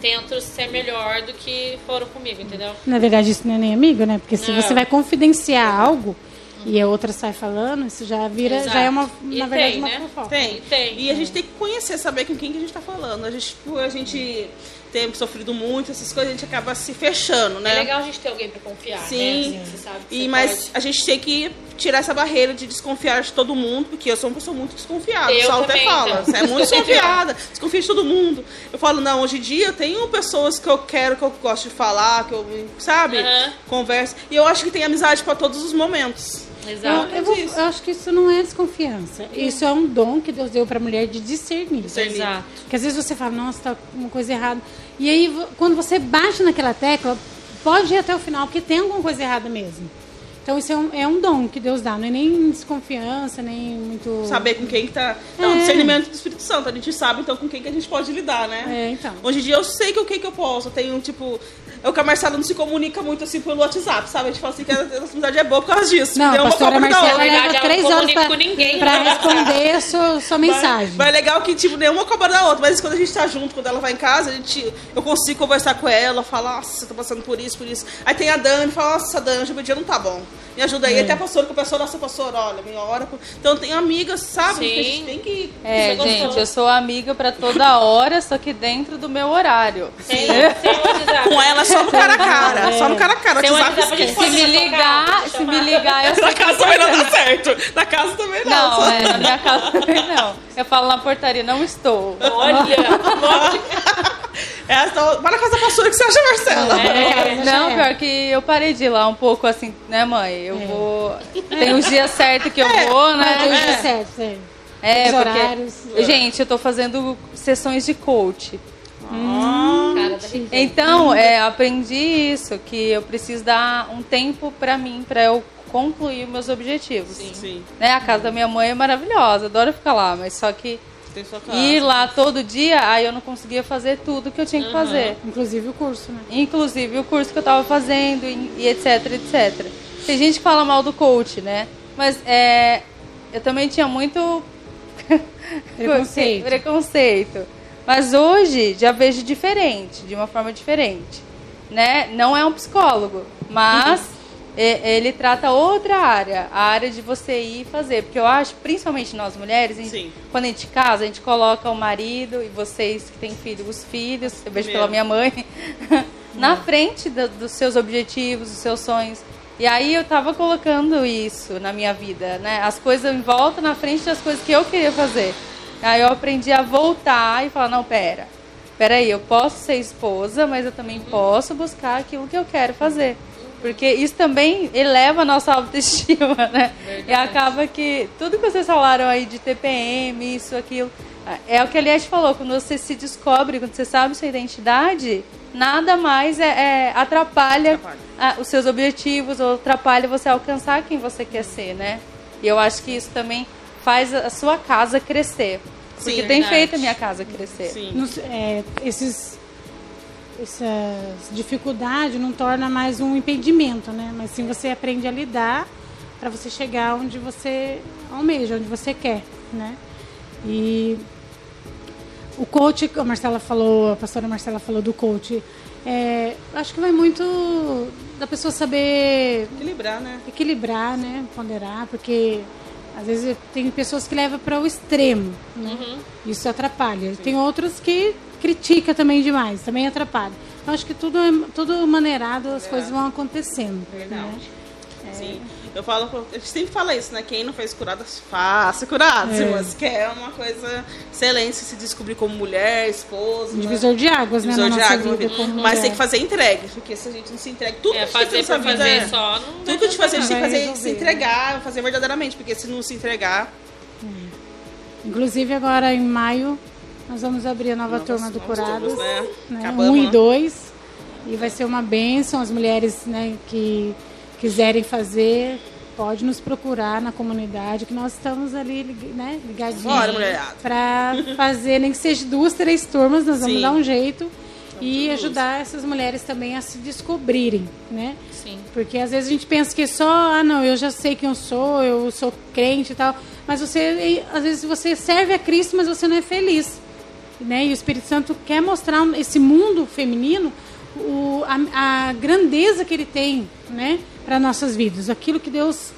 tento ser melhor do que foram comigo, entendeu? Na verdade, isso não é nem amigo, né? Porque se Não. você vai confidenciar algo e a outra sai falando, isso já vira, Exato. já é uma, E na verdade, tem, uma né? fofoca. Tem. Tem. E a gente tem que conhecer, saber com quem que a gente tá falando. A gente, por a gente ter sofrido muito, essas coisas, a gente acaba se fechando, né? É legal a gente ter alguém pra confiar, Sim. né? Você sabe que E, mas pode. a gente tem que tirar essa barreira de desconfiar de todo mundo, porque eu sou uma pessoa muito desconfiada. Eu o Saulo até também, fala, então. você é muito desconfiada, desconfia de todo mundo. Eu falo, não, hoje em dia eu tenho pessoas que eu quero, que eu gosto de falar, que eu, sabe, Aham. converso. E eu acho que tem amizade pra todos os momentos. Exato. Eu, eu vou- eu acho que isso não é desconfiança. Isso é um dom que Deus deu pra mulher de discernir. Discernir. Exato. Porque às vezes você fala, nossa, tá uma coisa errada. E aí, quando você bate naquela tecla, pode ir até o final, porque tem alguma coisa errada mesmo. Então, isso é um, é um dom que Deus dá, não é nem desconfiança, nem muito. Saber com quem que tá. Não, É. discernimento do Espírito Santo. A gente sabe então com quem que a gente pode lidar, né? É, então. Hoje em dia eu sei que o que que eu posso. Eu tenho, tipo. Eu com a Marcela não se comunica muito assim pelo WhatsApp, sabe? A gente fala assim que a nossa amizade é boa por causa disso. Não, Deu a pastora Marcela leva ela não três horas comunica pra, com ninguém. pra responder a sua, sua mensagem. Mas é legal que, tipo, nenhuma cobra da outra. Mas quando a gente tá junto, quando ela vai em casa, a gente, eu consigo conversar com ela, falar, nossa, você tá passando por isso, por isso. Aí tem a Dani, fala, nossa, Dani, hoje meu dia não tá bom. Me ajuda aí. É. Até a pastora, que a pastora, nossa, pastora, olha, minha hora. Então tem amigas, sabe? Que a gente Sim. tem que. É, gente, eu sou amiga pra toda hora, só que dentro do meu horário. WhatsApp. Com ela só no cara a cara. Só no cara a cara. Tem WhatsApp WhatsApp, a gente esquece. Se me ligar, se me ligar, eu sei Na casa também não dá certo. Na casa também não. Não, só- é, na minha casa também não. Eu falo na portaria, não estou. Olha, É, então, vai na casa da pastora que você acha, Marcela. É, Não, é. pior que eu parei de ir lá um pouco assim, né, mãe? Eu vou. Tem os dias certos que eu vou, né? é. certo, é. É, Os porque. horários. Gente, eu tô fazendo sessões de coach. da Ricardo. Então, é, aprendi isso, que eu preciso dar um tempo pra mim, pra eu concluir meus objetivos. Sim, Né? A casa da minha mãe é maravilhosa, adoro ficar lá, mas só que tem sua casa. ir lá todo dia, aí eu não conseguia fazer tudo que eu tinha que fazer. Inclusive o curso, né? Inclusive o curso que eu tava fazendo e, e etc, etc. Tem gente que fala mal do coach, né? Mas é, eu também tinha muito Preconceito. preconceito. Mas hoje já vejo diferente, de uma forma diferente. Né? Não é um psicólogo, mas e- ele trata outra área, a área de você ir fazer. Porque eu acho, principalmente nós mulheres, a gente- quando a gente casa, a gente coloca o marido e vocês que têm filhos, os filhos, eu vejo pela minha mãe, na frente do- dos seus objetivos, dos seus sonhos. E aí eu tava colocando isso na minha vida, né? As coisas em volta na frente das coisas que eu queria fazer. Aí eu aprendi a voltar e falar, não, pera. Peraí, eu posso ser esposa, mas eu também posso buscar aquilo que eu quero fazer. Porque isso também eleva a nossa autoestima, né? E acaba que tudo que vocês falaram aí de TPM, isso, aquilo, é o que a Eliette falou, quando você se descobre, quando você sabe sua identidade, nada mais é, é- atrapalha, Atrapalha. ah, os seus objetivos, ou atrapalha você alcançar quem você quer ser, né? E eu acho que isso também faz a a sua casa crescer. Sim, Porque é tem verdade. feito a minha casa crescer. Sim. Nos- é, esses, essas dificuldades não torna mais um impedimento, né? Mas sim você aprende a lidar para você chegar onde você almeja, onde você quer, né? E o coach, a Marcela falou, a pastora Marcela falou do coach, é, acho que vai muito da pessoa saber Equilibrar, né? equilibrar, né? Ponderar, porque às vezes tem pessoas que levam para o extremo, né? Isso atrapalha. Tem outras que critica também demais, também atrapalha. Então acho que tudo é tudo maneirado, as coisas vão acontecendo. Verdade. né? Sim. Eu falo, a gente sempre fala isso, né? Quem não fez curadas, faça curadas. É. Mas que é uma coisa excelente se descobrir como mulher, esposa. Um né? divisor de águas, né? Divisor de águas, Mas tem que fazer entregue, porque se a gente não se entrega, tudo É, que a gente tem fazer por vida fazer é- só não Tudo que a gente fazer, a gente tem que fazer, resolver, se entregar, fazer verdadeiramente, porque se não se entregar. Inclusive agora em maio nós vamos abrir a nova Novas- turma do Curados, né? né? Um e dois. E vai ser uma bênção. As mulheres né, que quiserem fazer, pode nos procurar na comunidade, que nós estamos ali né, ligadinhos. Para fazer, nem que seja duas, três turmas, nós vamos Sim. dar um jeito. E ajudar essas mulheres também a se descobrirem, né? Sim. Porque às vezes a gente pensa que só, ah, não, eu já sei quem eu sou, eu sou crente e tal. Mas você, às vezes você serve a Cristo, mas você não é feliz. Né? E o Espírito Santo quer mostrar esse mundo feminino, o, a, a grandeza que ele tem né? para nossas vidas. Aquilo que Deus,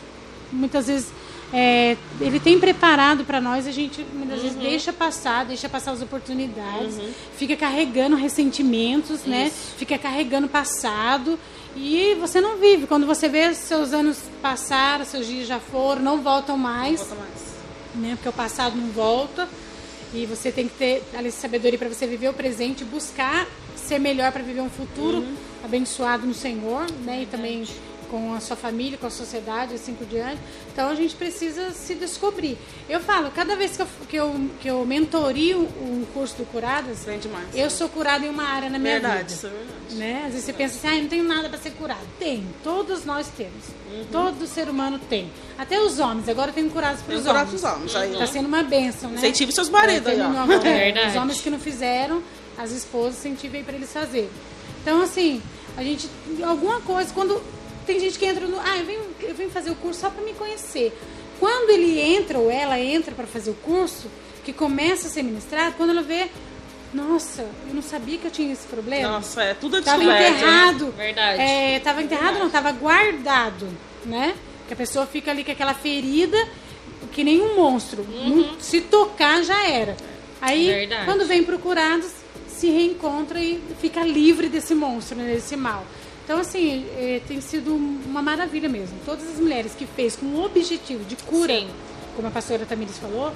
muitas vezes, é, ele tem preparado para nós, a gente muitas vezes deixa passar, deixa passar as oportunidades, fica carregando ressentimentos, né? Fica carregando passado e você não vive. Quando você vê seus anos passaram, seus dias já foram, não voltam mais, Bota mais. né? Porque o passado não volta e você tem que ter ali sabedoria para você viver o presente, buscar ser melhor para viver um futuro abençoado no Senhor, né? E também com a sua família, com a sociedade, assim por diante. Então a gente precisa se descobrir. Eu falo, cada vez que eu, que eu, que eu mentorio um curso do Curadas, eu sou curada em uma área na minha Verdade, vida. isso é verdade. Né? Às vezes você pensa assim, ah, eu não tenho nada para ser curado. Tem, todos nós temos. Uhum. Todo ser humano tem. Até os homens, agora tem curados para os homens. pros homens, aí, Está ó. sendo uma bênção, né? Incentive seus maridos aí. Verdade. Os homens que não fizeram, as esposas incentivem para eles fazerem. Então, assim, a gente, alguma coisa, quando tem gente que entra no, ah, eu venho, eu venho fazer o curso só para me conhecer. Quando ele entra ou ela entra para fazer o curso, que começa a ser ministrado, quando ela vê, nossa, eu não sabia que eu tinha esse problema. Nossa, é tudo Tava descoberto. hein? enterrado. Verdade. É, tava enterrado, não, tava guardado, né? Que a pessoa fica ali com aquela ferida, que nem um monstro. Não- se tocar, já era. Aí, Verdade. quando vem procurados, se reencontra e fica livre desse monstro, né, desse mal. Então, assim, é, tem sido uma maravilha mesmo. Todas as mulheres que fez com o objetivo de cura, Sim. como a pastora Tamiris falou,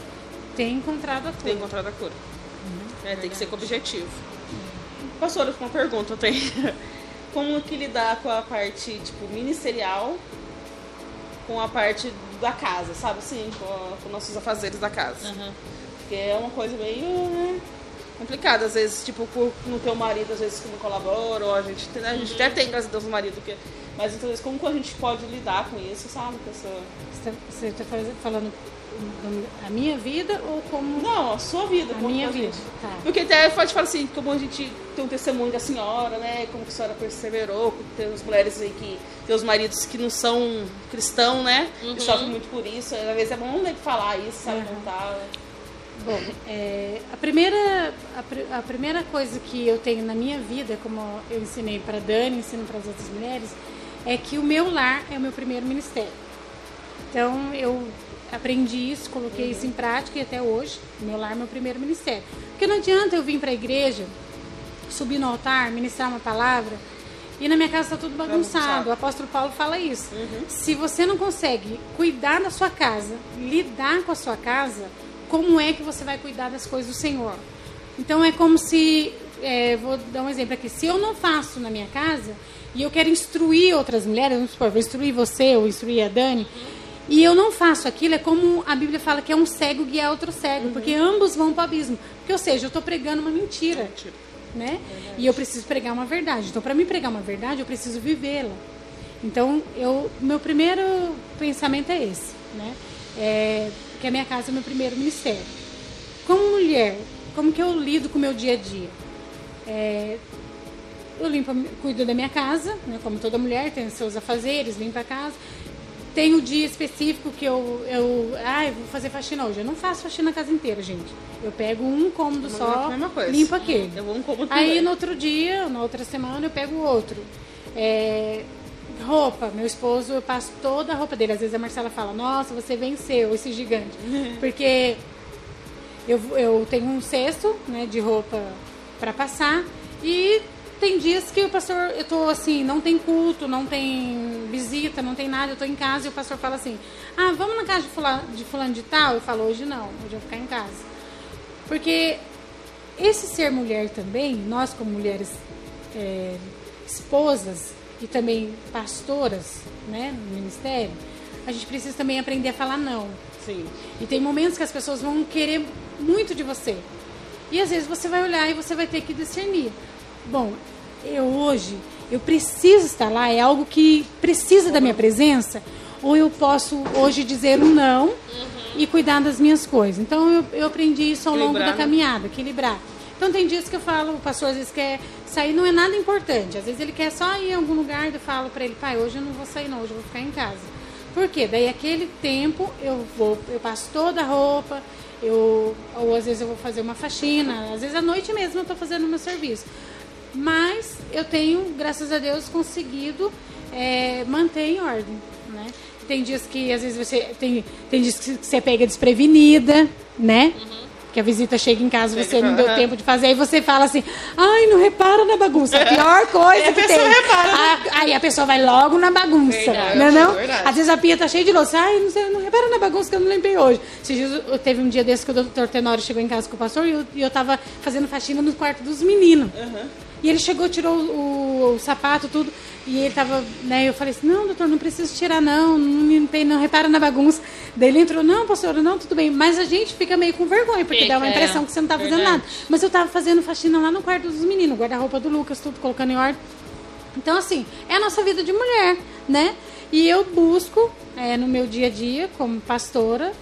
têm encontrado a cura. Tem encontrado a cura. É, tem que ser com objetivo. Pastora, uma pergunta tenho. Como que lidar com a parte, tipo, ministerial com a parte da casa, sabe assim? Com, a- com nossos afazeres da casa. Aham. Porque é uma coisa meio né, complicada. Às vezes, tipo, por não ter o marido, às vezes que não colabora, ou a gente, tem- a gente até tem, graças a Deus, um marido que. Mas vezes, como que a gente pode lidar com isso, sabe? Essa... Você está falando da minha vida ou como Não, a sua vida, a minha a vida? Tá. Porque até pode falar assim, como a gente tem um testemunho da senhora, né? Como que a senhora perseverou, tem as mulheres aí que tem os maridos que não são cristãos, né? E sofrem muito por isso. Às vezes é bom né, falar isso, sabe? Contar. Bom, é, a, primeira, a, pri- a primeira coisa que eu tenho na minha vida, como eu ensinei para Dani, ensino para as outras mulheres, é que o meu lar é o meu primeiro ministério. Então, eu aprendi isso, coloquei isso em prática e até hoje, meu lar é meu primeiro ministério. Porque não adianta eu vir para a igreja, subir no altar, ministrar uma palavra, e na minha casa está tudo bagunçado. Bagunçado. O apóstolo Paulo fala isso. Se você não consegue cuidar da sua casa, lidar com a sua casa, como é que você vai cuidar das coisas do Senhor? Então é como se, é, vou dar um exemplo aqui, se eu não faço na minha casa e eu quero instruir outras mulheres, vamos supor, vou instruir você ou instruir a Dani, e eu não faço aquilo, é como a Bíblia fala que é um cego guiar outro cego, porque ambos vão para o abismo. Porque, ou seja, eu estou pregando uma mentira Mentira. né? E eu preciso pregar uma verdade. Então, para mim pregar uma verdade, eu preciso vivê-la. Então, eu, meu primeiro pensamento é esse, né? É, que a minha casa é meu primeiro ministério. Como mulher, como que eu lido com o meu dia a dia? É, eu limpo, cuido da minha casa, né? Como toda mulher tem seus afazeres, limpa a casa. Tem o dia específico que eu, eu, ah, eu vou fazer faxina hoje. Eu não faço faxina a casa inteira, gente. Eu pego um cômodo Mas só, limpo aquele. Eu vou um cômodo Aí também. no outro dia, na outra semana, eu pego outro. É, roupa, meu esposo, eu passo toda a roupa dele. Às vezes a Marcela fala, nossa, você venceu esse gigante. Porque eu, eu tenho um cesto né, de roupa para passar e tem dias que o pastor, eu tô assim, não tem culto, não tem visita, não tem nada, eu tô em casa e o pastor fala assim, ah, vamos na casa de fulano de, fulano de tal? Eu falo, hoje não, hoje eu vou ficar em casa. Porque esse ser mulher também, nós como mulheres é, esposas e também pastoras né, no ministério, a gente precisa também aprender a falar não. Sim. E tem momentos que as pessoas vão querer muito de você. E às vezes você vai olhar e você vai ter que discernir. Bom, eu hoje, eu preciso estar lá, é algo que precisa da minha presença, ou eu posso hoje dizer um não e cuidar das minhas coisas. Então eu, eu aprendi isso ao longo Equilibrar, da né? caminhada, equilibrar. Então tem dias que eu falo, o pastor às vezes quer sair, não é nada importante. Às vezes ele quer só ir em algum lugar, eu falo para ele, pai, hoje eu não vou sair não, hoje eu vou ficar em casa. Por quê? Daí aquele tempo eu vou, eu passo toda a roupa, eu, ou às vezes eu vou fazer uma faxina, às vezes à noite mesmo eu estou fazendo o meu serviço. Mas eu tenho, graças a Deus, conseguido é, manter em ordem. Né? Tem dias que às vezes você. Tem, tem dias que você pega desprevenida, né? Que a visita chega em casa, você não deu tempo de fazer, aí você fala assim, ai, não repara na bagunça. A pior coisa E a que tem. repara, né? A- aí a pessoa vai logo na bagunça. Verdade, não é não? verdade. Às vezes a pia tá cheia de louça. Ai, não, sei, não repara na bagunça que eu não limpei hoje. Esses dias, eu- teve um dia desse que o doutor Tenório chegou em casa com o pastor e eu, e eu tava fazendo faxina no quarto dos meninos. E ele chegou, tirou o, o sapato, tudo. E ele tava, né? Eu falei assim: não, doutor, não precisa tirar, não. Não limpei, não. Repara na bagunça. Daí ele entrou: não, pastora, não, tudo bem. Mas a gente fica meio com vergonha, porque Fica, dá uma impressão é. que você não tá fazendo Verdade. nada. Mas eu tava fazendo faxina lá no quarto dos meninos, guarda-roupa do Lucas, tudo colocando em ordem. Então, assim, é a nossa vida de mulher, né? E eu busco, é, no meu dia a dia, como pastora,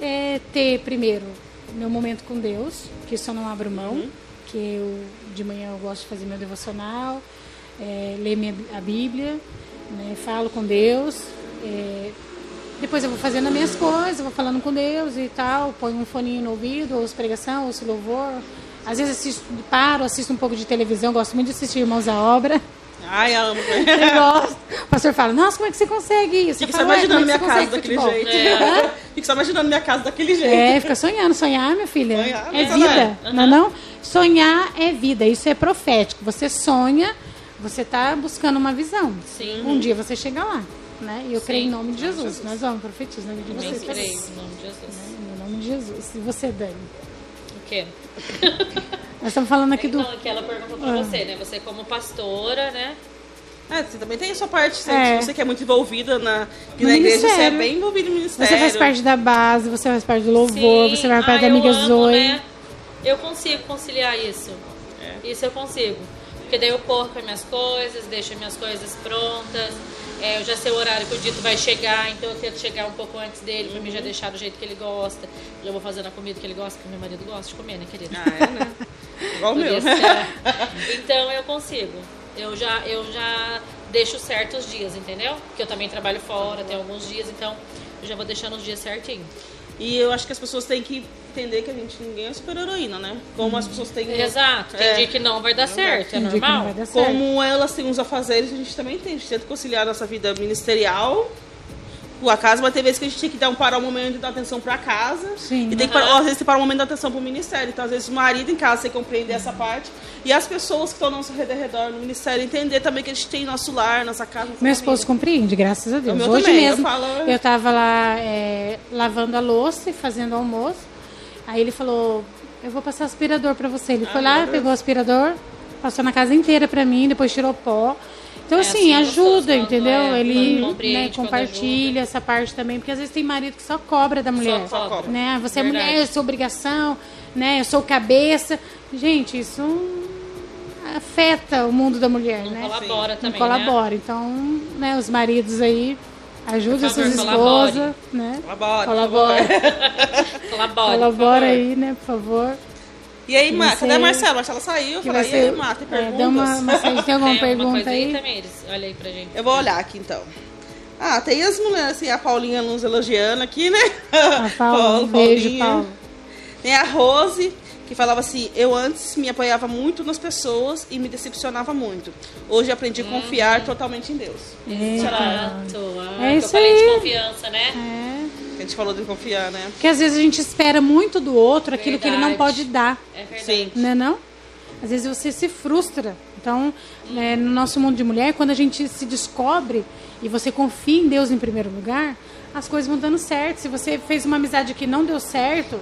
é, ter primeiro meu momento com Deus, que isso eu não abro mão, que eu de manhã eu gosto de fazer meu devocional, é, ler minha, a Bíblia, né, falo com Deus. é, depois eu vou fazendo as minhas coisas, vou falando com Deus e tal, ponho um foninho no ouvido, ouço pregação, ouço louvor. Às vezes assisto, paro, assisto um pouco de televisão, gosto muito de assistir Irmãos à Obra. Ai, amo. Eu gosto. O pastor fala, nossa, como é que você consegue isso? Fico Eu só falo, "Ué, imaginando minha é você casa daquele futebol?" jeito. Hã? Fico só imaginando minha casa daquele jeito. É, fica sonhando. Sonhar, minha filha, Sonhar, é vida. Sonhar. Não, é não? Sonhar é vida. Isso é profético. Você sonha, você está buscando uma visão. Sim. Um dia você chega lá. Né? E eu creio em Sim. nome de Jesus. Nós vamos profetizar na vida de vocês. creio, também. em nome de Jesus. Em nome de Jesus. E você, Dani? O quê? Nós estamos falando aqui do. Então, que ela perguntou pra Ah. você, né? Você como pastora, né? É, você também tem a sua parte, você, É. você que é muito envolvida na, na igreja, você é ministério. bem envolvida no ministério. Você faz parte da base, você faz parte do louvor, Sim. você faz parte Ah, da eu amiga amo, Zoe. né? Eu consigo conciliar isso. Isso eu consigo. Porque daí eu corro com as minhas coisas, deixo as minhas coisas prontas. É, eu já sei o horário que o dito vai chegar, então eu tento chegar um pouco antes dele pra mim já deixar do jeito que ele gosta. Já vou fazendo a comida que ele gosta, porque meu marido gosta de comer, né, querida? Ah, é, né? Igual o meu. Podia ser. Então eu consigo. Eu já, eu já deixo certos dias, entendeu? Porque eu também trabalho fora, tem alguns dias, então eu já vou deixando os dias certinho. E eu acho que as pessoas têm que entender que a gente ninguém é super heroína, né? Como as pessoas têm. Exato. Tem É. dia que não vai dar certo, é normal. Como elas têm uns afazeres, a gente também tem. A gente tenta conciliar a nossa vida ministerial a casa, mas tem vezes que a gente tem que dar um parar um momento de dar atenção pra casa. Sim. E tem que parar, às vezes tem que parar um momento de dar atenção pro ministério. Então, às vezes, o marido em casa tem que compreender essa parte. E as pessoas que estão ao nosso redor no ministério entender também que a gente tem nosso lar, nossa casa. Nossa Meu esposo compreende, graças a Deus. O Hoje também, eu mesmo, falo- eu estava lá é, lavando a louça e fazendo almoço. Aí ele falou: Eu vou passar aspirador para você. Ele foi lá, pegou o aspirador, passou na casa inteira para mim, depois tirou pó. Então, É, assim, assim, é ajuda, entendeu? é- ele né, compartilha essa parte também, porque às vezes tem marido que só cobra da mulher. Só cobra. Né? Você Verdade. é mulher, eu sou obrigação, né? eu sou cabeça. Gente, isso afeta o mundo da mulher, Não né? colabora não também, colabora. Então, né, os maridos aí ajudem Por favor, suas esposas, né? Colabora, Colabora. né? Colabore. Colabora aí, né, por favor. E aí, você- cadê a Marcela? Marcela saiu. Falei, vai e aí. Má, tem é, perguntas? dá uma, uma saída. Tem alguma Tem pergunta aí, aí? Tamires? Olha aí pra gente. Eu vou olhar aqui, então. Ah, tem as mulheres, assim, a Paulinha nos elogiando aqui, né? A Paula, um beijo, Paulinha. Paulo. Tem a Rose, que falava assim, eu antes me apoiava muito nas pessoas e me decepcionava muito. Hoje aprendi a Hum. confiar totalmente em Deus. Exato. Ah, É isso eu falei aí. de confiança, né? É. A gente falou de confiar, né? Porque às vezes a gente espera muito do outro aquilo que ele não Verdade. pode dar. É verdade. Sim. Não é não? Às vezes você se frustra. Então, né, no nosso mundo de mulher, quando a gente se descobre e você confia em Deus em primeiro lugar, as coisas vão dando certo. Se você fez uma amizade que não deu certo,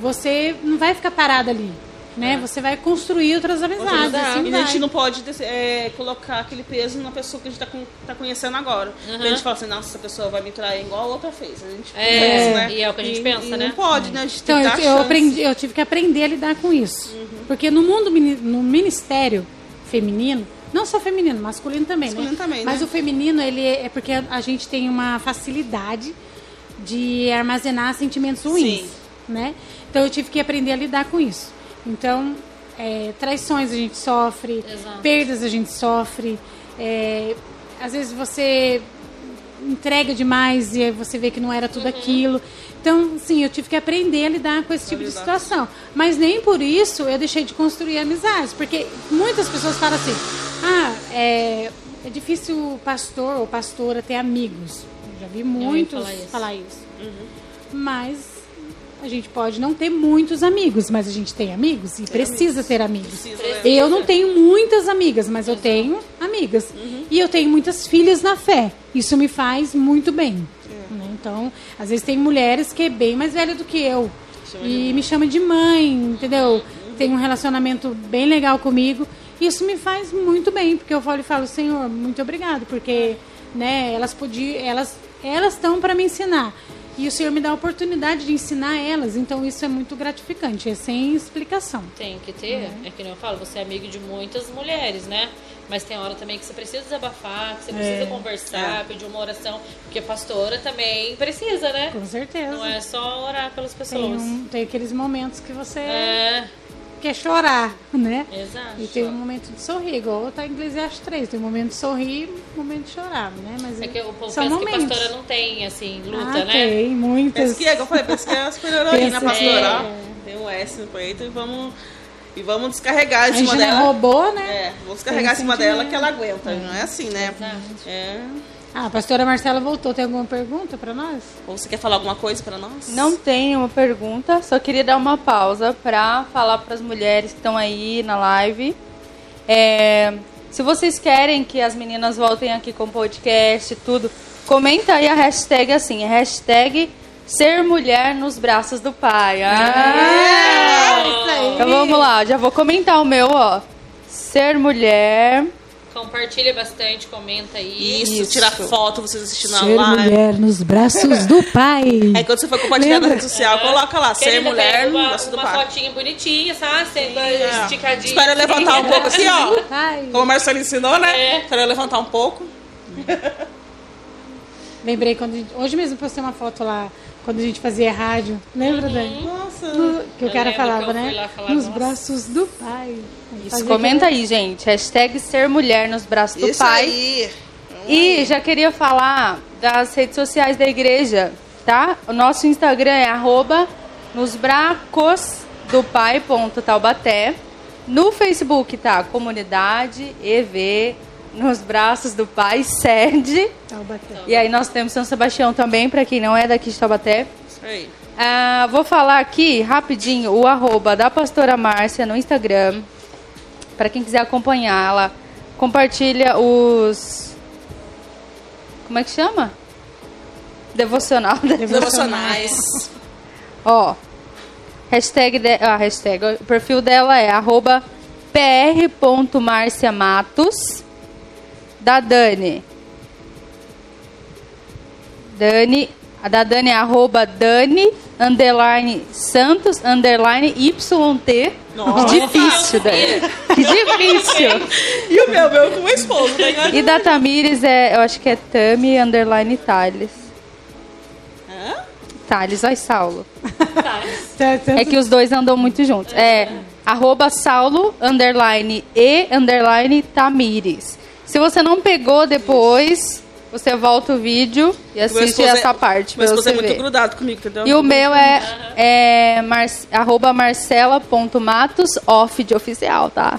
você não vai ficar parada ali. né? Você vai construir outras amizades. assim e a gente não pode é, colocar aquele peso na pessoa que a gente tá, con- tá conhecendo agora. Porque A gente fala assim, nossa, essa pessoa vai me trair igual a outra fez. A gente É, pensa, né? e é o que a gente E- pensa, e né? Não pode, né? A gente Então, tem que eu, eu aprendi, eu tive que aprender a lidar com isso. Porque no mundo, no ministério feminino, não só feminino, masculino também, Masculino né? também, Mas né? o feminino, ele é é porque a, a gente tem uma facilidade de armazenar sentimentos ruins, Sim. Né? Então, eu tive que aprender a lidar com isso. Então, é, traições a gente sofre, Exato. perdas a gente sofre, é, às vezes você entrega demais e você vê que não era tudo Uhum. aquilo. Então, sim, eu tive que aprender a lidar com esse tipo de situação. Mas nem por isso eu deixei de construir amizades. Porque muitas pessoas falam assim: ah, é, é difícil o pastor ou pastora ter amigos. Eu já vi muitos falar isso. falar isso. Mas a gente pode não ter muitos amigos, mas a gente tem amigos e precisa ter amigos. Precisa, né? Eu não tenho muitas amigas, mas eu tenho amigas. E eu tenho muitas filhas na fé. Isso me faz muito bem. né? Então, às vezes tem mulheres que é bem mais velha do que eu. e me chama de mãe, entendeu? Tem um relacionamento bem legal comigo. Isso me faz muito bem, porque eu falo e falo, Senhor, muito obrigado, porque né, elas podiam, elas elas estão para me ensinar. E o Senhor me dá a oportunidade de ensinar elas, então isso é muito gratificante, é sem explicação. Tem que ter, é que nem eu falo, você é amigo de muitas mulheres, né? Mas tem hora também que você precisa desabafar, que você precisa conversar, pedir uma oração, porque pastora também precisa, né? Com certeza. Não é só orar pelas Tem, pessoas. um- tem aqueles momentos que você É, quer chorar, né? exato. E tem um momento de sorrir, igual tá em Eclesiastes 3. Tem um momento de sorrir e um momento de chorar, né? Mas É que o povo são pensa momentos. que pastora não tem, assim, luta, ah, né? tem, muitas. Pesquisa, igual eu falei, pesquisa é a super heroína pastoral. é. Tem um S no peito e vamos, e vamos descarregar em A gente cima não é dela. robô, né? É, vamos descarregar em cima dela que ela aguenta. Não é assim, né? Exato. É. Ah, a pastora Marcela voltou. Tem alguma pergunta para nós? Ou você quer falar alguma coisa pra nós? Não tem uma pergunta, só queria dar uma pausa para falar para as mulheres que estão aí na live. É, se vocês querem que as meninas voltem aqui com podcast e tudo, comenta aí a hashtag assim, hashtag ser mulher nos braços do pai. Ah! isso aí. Então vamos lá, já vou comentar o meu, ó. Ser mulher. Compartilha bastante, comenta aí. Isso, Isso. tirar foto, vocês assistindo a Ser live. mulher nos braços do pai. Aí quando você for compartilhar na Lembra? rede social, coloca lá, ser mulher no uma, braço do uma pai. fotinha bonitinha, sabe? Sendo É. esticadinha. Espera eu levantar um pouco assim, ó. Pai. Como a Marcela ensinou, né? É. Espera eu levantar um pouco. Lembrei quando a gente- hoje mesmo postei uma foto lá quando a gente fazia rádio. Lembra, Dani? Nossa. No- que o Eu cara lembro que falava, né? falar, nos nossa. braços do pai. Isso, comenta aquele- aí, gente. Hashtag ser mulher nos braços do Isso pai. aí. E já queria falar das redes sociais da igreja, tá? O nosso Instagram é arroba nosbracosdopai.taubaté. No Facebook tá Comunidade EV nos braços do pai sede. Taubaté. E aí nós temos São Sebastião também, para quem não é daqui de Taubaté. Isso aí. Ah, vou falar aqui rapidinho o arroba da pastora Márcia no Instagram. Para quem quiser acompanhar, ela compartilha os. Como é que chama? Devocional. Devocionais. Ó. Hashtag, de, ah, hashtag. O perfil dela é arroba pr.marciamatos. Da Dani. Dani. A da Dani é arroba Dani, underline Santos, underline YT. Nossa. Que difícil, Dani. Que difícil. E o meu, meu com o esposo, né? E da Tamires é, eu acho que é Tami, underline Thales. Hã? Thales, olha Saulo. Tá. É que os dois andam muito juntos. É arroba Saulo, underline e, underline Tamires. Se você não pegou depois, você volta o vídeo e assiste é- essa parte pra Meu esposo você é muito ver. grudado comigo, entendeu? E o meu é, é mar, arroba marcela.matos, off de oficial, tá?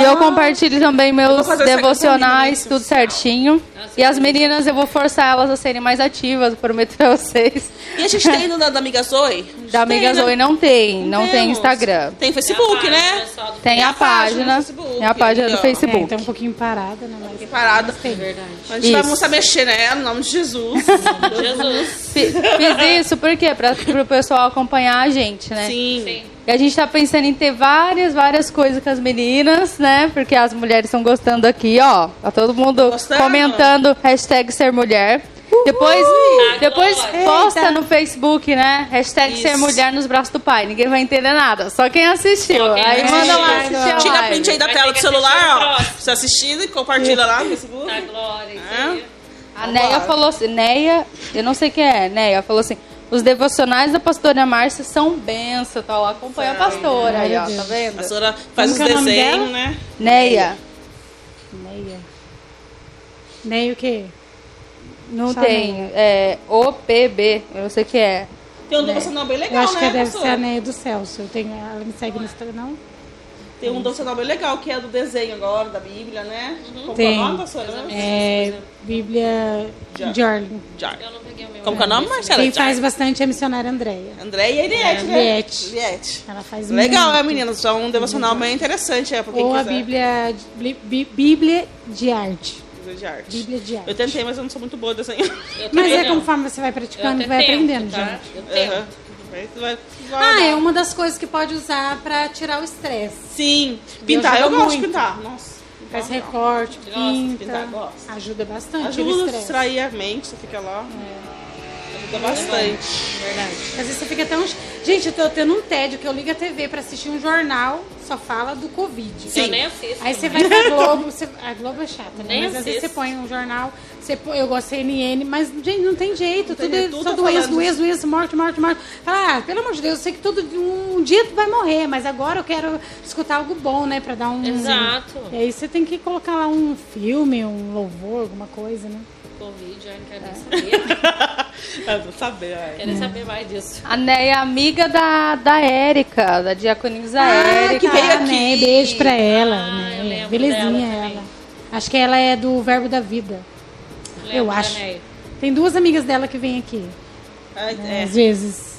E eu compartilho também meus Ah. devocionais, tudo certinho. E as meninas, eu vou forçar elas a serem mais ativas, prometo pra vocês. E a gente tem no da, Amiga Zoe? Da Amiga Tem, né? Zoe não tem, não tem temos. Instagram. Tem Facebook, Tem a né? Tem Tem a página Facebook, tem a página do ó. É, Facebook. tá um pouquinho parada, né? Mas Tem parada. É verdade. A gente vai Isso. A mexer, né? No nome de Jesus. Jesus. Fi- Fiz isso por quê? Pra, pro pessoal acompanhar a gente, né? Sim. Sim. E a gente tá pensando em ter várias, várias coisas com as meninas, né? Porque as mulheres estão gostando aqui, ó. Tá todo mundo Gostando? comentando hashtag ser mulher. Depois, depois Glória. posta Eita. no Facebook, né? Hashtag Isso. ser mulher nos braços do pai. Ninguém vai entender nada. Só quem assistiu. Só quem aí assistiu. manda lá assistir a Tira live. print aí da Vai tela ter do que celular, assistir o ó. próximo. Você assistindo e compartilha lá no Facebook. Da glória, isso É? A Neia falou assim, Neia, eu não sei quem é, Neia falou assim, os devocionais da pastora Márcia são benção, tá lá, acompanha a pastora aí, ó, tá A vendo? senhora faz os Como é desenhos, né? Neia, Neia. Neia o quê? não Só tem, Neia. é OPB, eu não sei o que é. Tem um devocional bem legal, Eu acho né, que deve pastora? ser a Neia do Celso. Eu tenho, ela me segue no Instagram, não? Tem um devocional bem legal, que é do desenho agora, da Bíblia, né? Como que é Tem. o nome? É Bíblia. Jar. Eu não peguei o meu. Como que é o nome, Marcela? Quem faz bastante é a missionária Andréia. André e Eliette, né? Eliette. Eliette. Ela faz Legal, muito. é, meninas? É um devocional bem interessante, é, Ou a. Bíblia, Bíblia de arte. Bíblia de arte. Bíblia de arte. Eu tentei, mas eu não sou muito boa. Eu Mas é não. conforme você vai praticando, vai tento, aprendendo, tá? gente. Eu tento. Vai- Ah, é uma das coisas que pode usar pra tirar o estresse. Sim. Pintar, ajuda eu gosto de pintar. Nossa. Faz Pintar, recorte, Gosto de pinta. pintar, gosto. Ajuda bastante, Ajuda a distrair a mente, você fica lá. Ajuda bastante. Verdade. Às vezes você fica tão. Gente, eu tô tendo um tédio que eu ligo a TV pra assistir um jornal, só fala do Covid. Eu nem assisto. Aí você vai pra Globo, você- a Globo é chata, né? Nem Mas às vezes você assisto. põe um jornal, você põe- eu gosto de CNN, mas, gente, não tem jeito. tem tudo é jeito, tudo só doença, doença, doença, morte, morte, morte. Fala, ah, pelo amor de Deus, eu sei que todo um dia tu vai morrer, mas agora eu quero escutar algo bom, né? Pra dar um. Exato. E aí você tem que colocar lá um filme, um louvor, alguma coisa, né? Covid, eu não quero nem saber. Eu vou saber, ai. Quero saber mais disso. A Neia é amiga da, da Érica, da diaconisa Ah, Érica. que veio aqui. né? Beijo pra ela, Ah, né? eu lembro Belezinha ela. Acho que ela é do Verbo da Vida. Lembra, Eu acho. Tem duas amigas dela que vêm aqui. Ai, né, é. Às vezes.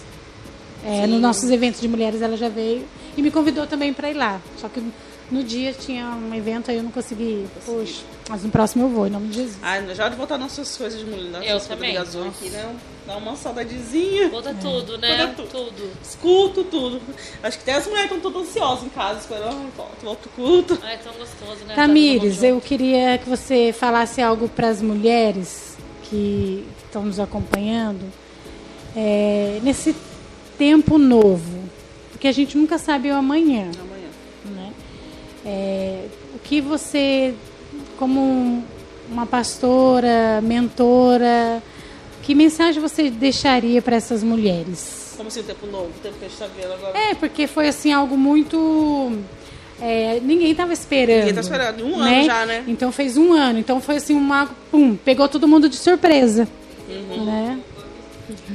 É, nos nossos eventos de mulheres ela já veio e me convidou também pra ir lá. Só que no dia tinha um evento aí eu não consegui ir. Poxa, mas no próximo eu vou, em nome de Jesus. Ai, já de voltar nossas coisas de mulher. nossas Eu coisas também. de azul aqui, né? Dá uma saudadezinha. Muda tudo, né? Muda tudo. tudo. Escuto tudo. Acho que até as mulheres estão todas ansiosas em casa, esperando. Ai, volta, volta o culto. Ai, tão gostoso, né? Tamires, Tá eu queria que você falasse algo para as mulheres que estão nos acompanhando é, nesse tempo novo, porque a gente nunca sabe o amanhã. Amanhã. É, o que você, como um- uma pastora, mentora, que mensagem você deixaria para essas mulheres? Como assim, o tempo novo, o tempo que a gente tá vendo agora. É, porque foi assim algo muito. é, ninguém estava esperando. Ninguém tá esperando. Um né? ano já, né? Então fez um ano. Então foi assim uma. Pum, pegou todo mundo de surpresa. Uhum. Né?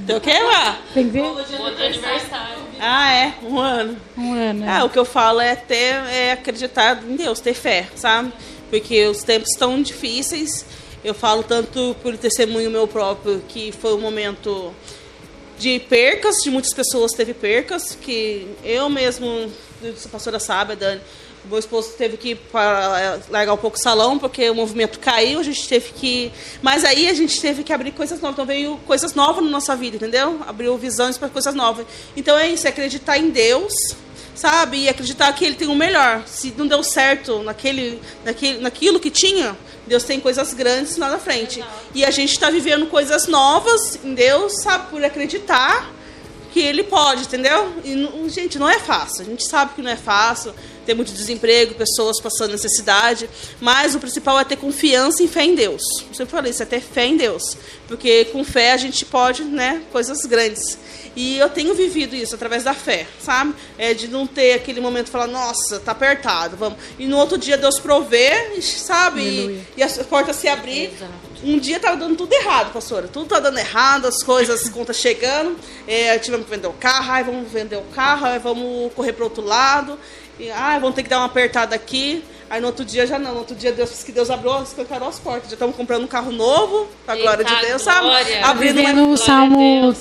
Tem o quê, lá? Tem que ver? Outro aniversário. Ah, é? Um ano. Um ano. Ah, o que eu falo é ter, é acreditar em Deus, ter fé, sabe? Porque os tempos estão difíceis. Eu falo tanto por testemunho meu próprio, que foi um momento de percas, de muitas pessoas teve percas, que eu mesmo, a pastora sabe, a Dani, meu esposo teve que para largar um pouco o salão, porque o movimento caiu, a gente teve que... Mas aí a gente teve que abrir coisas novas, então veio coisas novas na nossa vida, entendeu? Abriu visões para coisas novas. Então é isso, é acreditar em Deus, sabe? E acreditar que ele tem o melhor. Se não deu certo naquele, naquele, naquilo que tinha, Deus tem coisas grandes lá na frente. E a gente está vivendo coisas novas em Deus, sabe? Por acreditar que ele pode, entendeu? E, gente, não é fácil. A gente sabe que não é fácil. Tem muito desemprego, pessoas passando necessidade. Mas o principal é ter confiança e fé em Deus. Eu sempre falei isso, é ter fé em Deus. Porque com fé a gente pode, né, coisas grandes. E eu tenho vivido isso através da fé, sabe? É de não ter aquele momento de falar, nossa, tá apertado, vamos. E no outro dia Deus provê, sabe? E, e as portas se abrir. Um dia tava dando tudo errado, pastora. Tudo tá dando errado, as coisas, as contas chegando. É, tivemos que vender o carro, ai, vamos vender o carro, ai, vamos correr para outro lado. E, ai, vamos ter que dar uma apertada aqui. Aí no outro dia já não. No outro dia Deus disse que Deus abriu, escancarou as portas. Já estamos comprando um carro novo, pra Eita, glória de Deus, sabe? glória. Abrindo uma Vivendo o Glória a Salmo,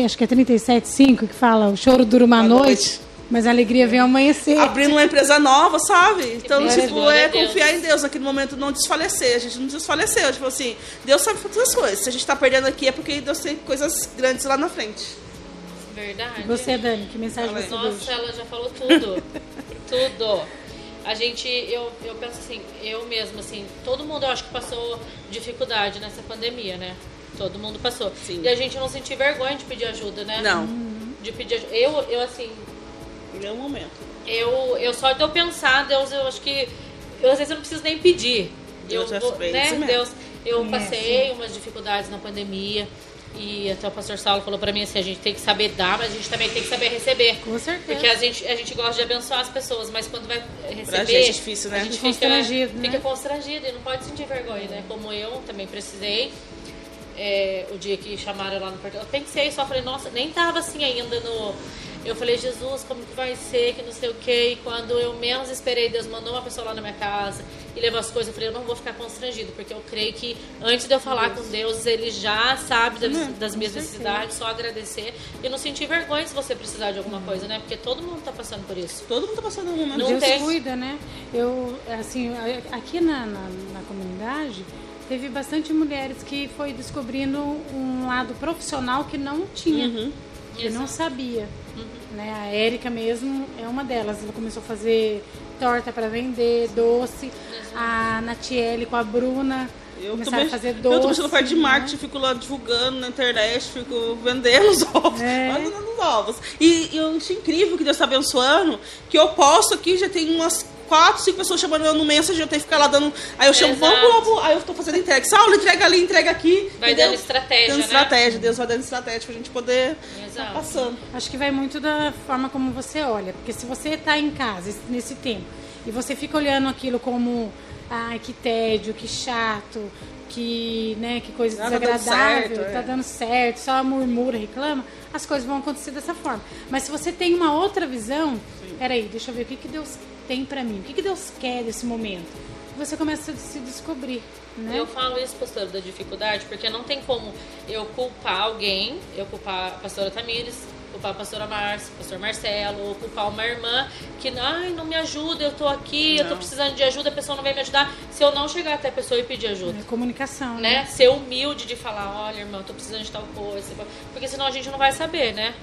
é, acho que é 37,5, que fala: o choro dura uma Uma noite, noite. mas a alegria vem ao amanhecer. abrindo uma empresa nova, sabe? Então, tipo, é confiar em Deus naquele momento, não desfalecer. A gente não desfaleceu. Tipo assim, Deus sabe todas as coisas. Se a gente tá perdendo aqui é porque Deus tem coisas grandes lá na frente. Verdade. E você, Dani, que mensagem aí. você Nossa, ela já falou tudo. tudo. A gente, eu, eu penso assim, eu mesma, assim, todo mundo eu acho que passou dificuldade nessa pandemia, né? Todo mundo passou. Sim. E a gente não sentir vergonha de pedir ajuda, né? Não, De pedir ajuda. Eu, eu assim, nenhum momento. eu, eu só de eu pensar, Deus, eu acho que. Eu, às vezes eu não preciso nem pedir. Deus já eu, vou- fez né, mesmo. Deus, eu É, passei umas dificuldades na pandemia. E até o pastor Saulo falou pra mim assim, a gente tem que saber dar, mas a gente também tem que saber receber. Com certeza. Porque a gente, a gente gosta de abençoar as pessoas, mas quando vai receber. gente é difícil, né? A gente Fica fica constrangido, né? Fica constrangido e não pode sentir vergonha, né? Como eu também precisei. É, o dia que chamaram lá no portão, eu pensei só, falei, nossa, nem tava assim ainda no. Eu falei, Jesus, como que vai ser, que não sei o quê. E quando eu menos esperei, Deus mandou uma pessoa lá na minha casa e levou as coisas. Eu falei, eu não vou ficar constrangido, porque eu creio que antes de eu falar com Deus, Ele já sabe das, das minhas necessidades, só agradecer. E não sentir vergonha se você precisar de alguma coisa, né? Porque todo mundo tá passando por isso. Todo mundo tá passando momento Não Deus tem. cuida, né? Eu, assim, aqui na, na, na comunidade, teve bastante mulheres que foi descobrindo um lado profissional que não tinha, Uhum. que não Exato. sabia. Né? A Érica mesmo é uma delas. Ela começou a fazer torta para vender, doce. A Natiele com a Bruna Eu a fazer eu doce. tô mexendo na parte de né? marketing, fico lá divulgando na internet, fico vendendo os ovos, É. vendendo os ovos. E, e eu acho incrível que Deus tá abençoando, que eu posto aqui, já tem umas quatro, cinco pessoas chamando eu no mensagem, eu tenho que ficar lá dando. Aí eu chamo, Exato. vamos vamos- aí eu tô fazendo entrega. Saulo, entrega ali, entrega aqui. Vai dando estratégia, Dando né? estratégia, Deus vai dando estratégia pra gente poder Exato. tá passando. Acho que vai muito da forma como você olha. Porque se você está em casa esse- nesse tempo e você fica olhando aquilo como ai, que tédio, que chato, que, né, que coisa Ah, tá dando desagradável, certo, tá é. dando certo, só murmura, reclama, as coisas vão acontecer dessa forma. Mas se você tem uma outra visão, peraí, deixa eu ver o que, que Deus tem pra mim, o que, que Deus quer desse momento. Você começa a se descobrir, né? Eu falo isso, pastora, da dificuldade, porque não tem como eu culpar alguém, eu culpar a pastora Tamires, culpar a pastora Márcia, o pastor Marcelo, ou culpar uma irmã que, ai, não me ajuda, eu tô aqui, eu tô Não. precisando de ajuda, a pessoa não vem me ajudar. Se eu não chegar até a pessoa e pedir ajuda. É comunicação, Né? Ser humilde de falar, olha, irmão, eu tô precisando de tal coisa. Porque senão a gente não vai saber, né?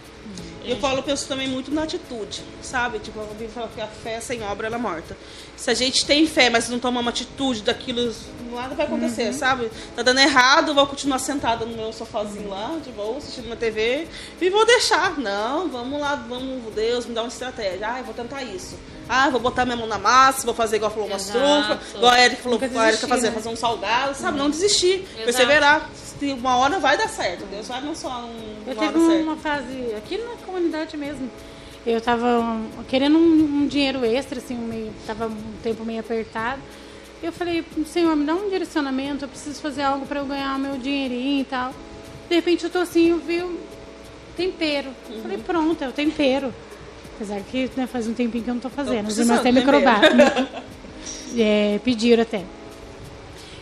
E eu falo, penso também muito na atitude, sabe? Tipo, a Bíblia fala que a fé sem obra ela é morta. Se a gente tem fé, mas não toma uma atitude daquilo, nada vai acontecer, Uhum. sabe? Tá dando errado, vou continuar sentada no meu sofazinho lá, de boa, assistindo uma TV, e vou deixar. Não, vamos lá, vamos, Deus, me dá uma estratégia. Ah, eu vou tentar isso. Ah, vou botar minha mão na massa, vou fazer igual falou umas Exato. trufas, igual a Erika falou, Nunca a Erika fazer, né? fazer um salgado, sabe? Não desistir, Exato. perseverar. Se Uma hora vai dar certo, Deus vai não só um, Eu uma certa. uma fase aqui na comunidade mesmo. Eu tava um, querendo um, um dinheiro extra, assim, um meio, tava um tempo meio apertado. Eu falei, Senhor, me dá um direcionamento, eu preciso fazer algo para eu ganhar o meu dinheirinho e tal. De repente eu tô assim, eu vi o tempero. Eu Falei, pronto, é o tempero. Apesar que né, faz um tempinho que eu não tô fazendo. Os irmãos até me crobaram. É, pediram até.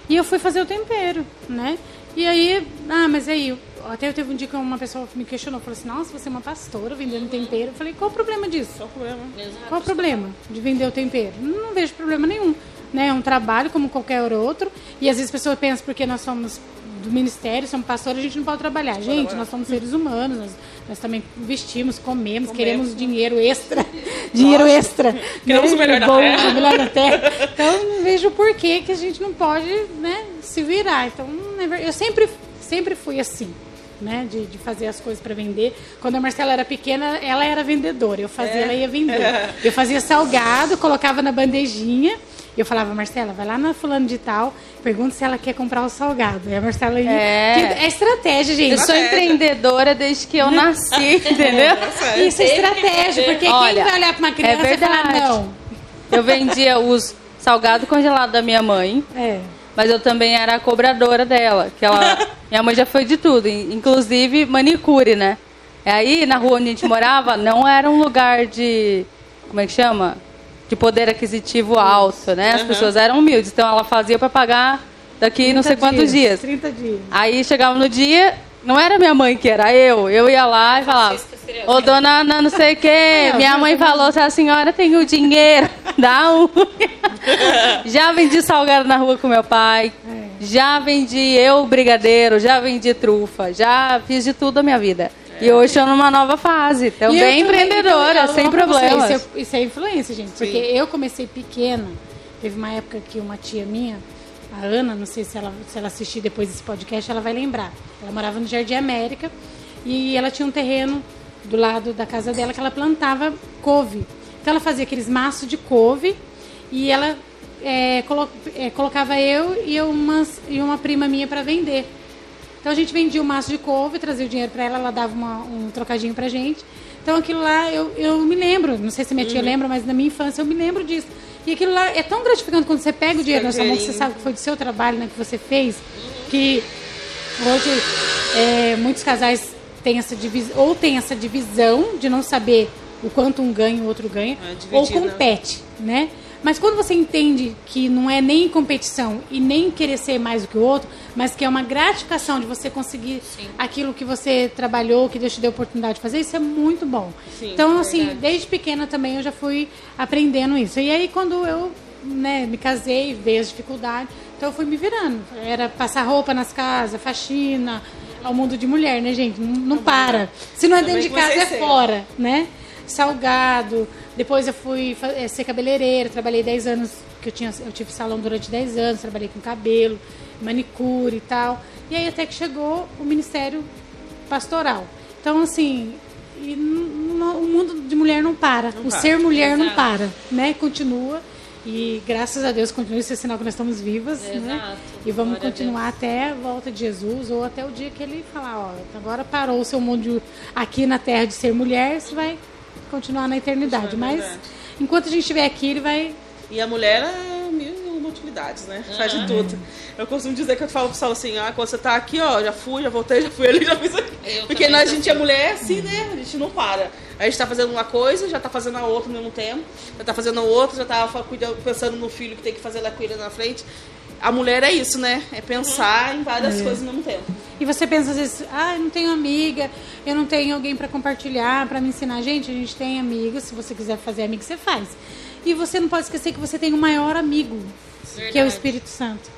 E eu fui fazer o tempero, né? E aí, ah, mas aí, até teve um dia que uma pessoa me questionou, falou assim, nossa, você é uma pastora vendendo tempero. Eu falei, qual o problema disso? Qual o problema? Exato. Qual o problema de vender o tempero? Não, não vejo problema nenhum. Né? É um trabalho como qualquer outro. E às vezes as pessoas pensam porque nós somos do ministério, somos pastores, a gente não pode trabalhar. Gente, nós somos seres humanos, nós, nós também vestimos, comemos, queremos dinheiro extra. dinheiro extra. Queremos né? o melhor da Bom, terra. o melhor da terra. Então, vejo por que que a gente não pode né, se virar. Então, é eu sempre, sempre fui assim. Né, de, de fazer as coisas para vender. Quando a Marcela era pequena, ela era vendedora. Eu fazia, ela ia vender. Eu fazia salgado, colocava na bandejinha. E eu falava, Marcela, vai lá na fulano de tal, pergunta se ela quer comprar o salgado. E a Marcela ia. É. É estratégia, gente. Eu sou empreendedora desde que eu nasci, entendeu? Isso é estratégia, porque Olha, quem vai olhar para uma criança é e falar verdade. não? Eu vendia os salgados congelados da minha mãe, É. mas eu também era a cobradora dela. Que ela, minha mãe já foi de tudo, in- inclusive manicure, né? Aí, na rua onde a gente morava, não era um lugar de. Como é que chama? De poder aquisitivo alto, né? As pessoas eram humildes. Então ela fazia para pagar daqui não sei 30 quantos dias. 30 dias. Aí chegava no dia, não era minha mãe que era eu. Eu ia lá e falava, ô dona Ana, não sei o quê. Minha mãe falou, se a senhora tem o dinheiro, dá um. já vendi salgado na rua com meu pai. Já vendi eu brigadeiro, já vendi trufa, já fiz de tudo a minha vida. E hoje estou numa nova fase, eu também empreendedora, então, eu sem problemas. Isso é, isso é influência, gente. Porque eu comecei pequena. Teve uma época que uma tia minha, a Ana, não sei se ela, se ela assistir depois desse podcast, ela vai lembrar. Ela morava no Jardim América e ela tinha um terreno do lado da casa dela que ela plantava couve. Então ela fazia aqueles maços de couve e ela é, colo- é, colocava eu e, umas, e uma prima minha para vender. Então a gente vendia o maço de couve, trazia o dinheiro para ela, ela dava uma- um trocadinho pra gente. Então aquilo lá eu, eu me lembro, não sei se minha Uhum. tia lembra, mas na minha infância eu me lembro disso. E aquilo lá é tão gratificante quando você pega o dinheiro na sua mão, que você sabe que foi do seu trabalho, né, que você fez, que hoje é, muitos casais têm essa divisão, ou têm essa divisão de não saber o quanto um ganha e o outro ganha, É, ou compete, né? Mas quando você entende que não é nem competição e nem querer ser mais do que o outro, mas que é uma gratificação de você conseguir aquilo que você trabalhou, que Deus te deu a oportunidade de fazer, isso é muito bom. Sim, então, assim, desde pequena também eu já fui aprendendo isso. E aí, quando eu né, me casei, veio as dificuldades, então eu fui me virando. Era passar roupa nas casas, faxina, ao mundo de mulher, né, gente? Não, não para. Se não é dentro de casa, é fora, né? Salgado. Depois eu fui eh, ser cabeleireira, trabalhei 10 anos, que eu, tinha, eu tive salão durante 10 anos, trabalhei com cabelo, manicure e tal. E aí até que chegou o Ministério Pastoral. Então, assim, o mundo de mulher não para. o para. ser mulher não Exato. para, né? Continua. E graças a Deus continua, é sinal que nós estamos vivas, né? Exato. E vamos Glória a continuar até a volta de Jesus ou até o dia que ele falar, ó, agora parou o seu mundo de- aqui na terra de ser mulher, você vai continuar na eternidade. É Mas verdade. enquanto a gente estiver aqui, ele vai E a mulher é mil e uma utilidades, né? Faz de tudo. Eu costumo dizer que eu falo pro pessoal assim, ah, quando você tá aqui, ó, já fui, já voltei, já fui ali, já fiz aqui. Eu Porque nós, a gente é mulher assim, né? A gente não para. A gente tá fazendo uma coisa, já tá fazendo a outra ao mesmo tempo, já tá fazendo a outra, já tá pensando no filho que tem que fazer ela cuida na frente. A mulher é isso, né? É pensar em várias É. coisas ao mesmo tempo. E você pensa às vezes, ah, eu não tenho amiga, eu não tenho alguém para compartilhar, para me ensinar. Gente, a gente tem amigos, se você quiser fazer amigo, você faz. E você não pode esquecer que você tem o maior amigo, que é o Verdade. Espírito Santo.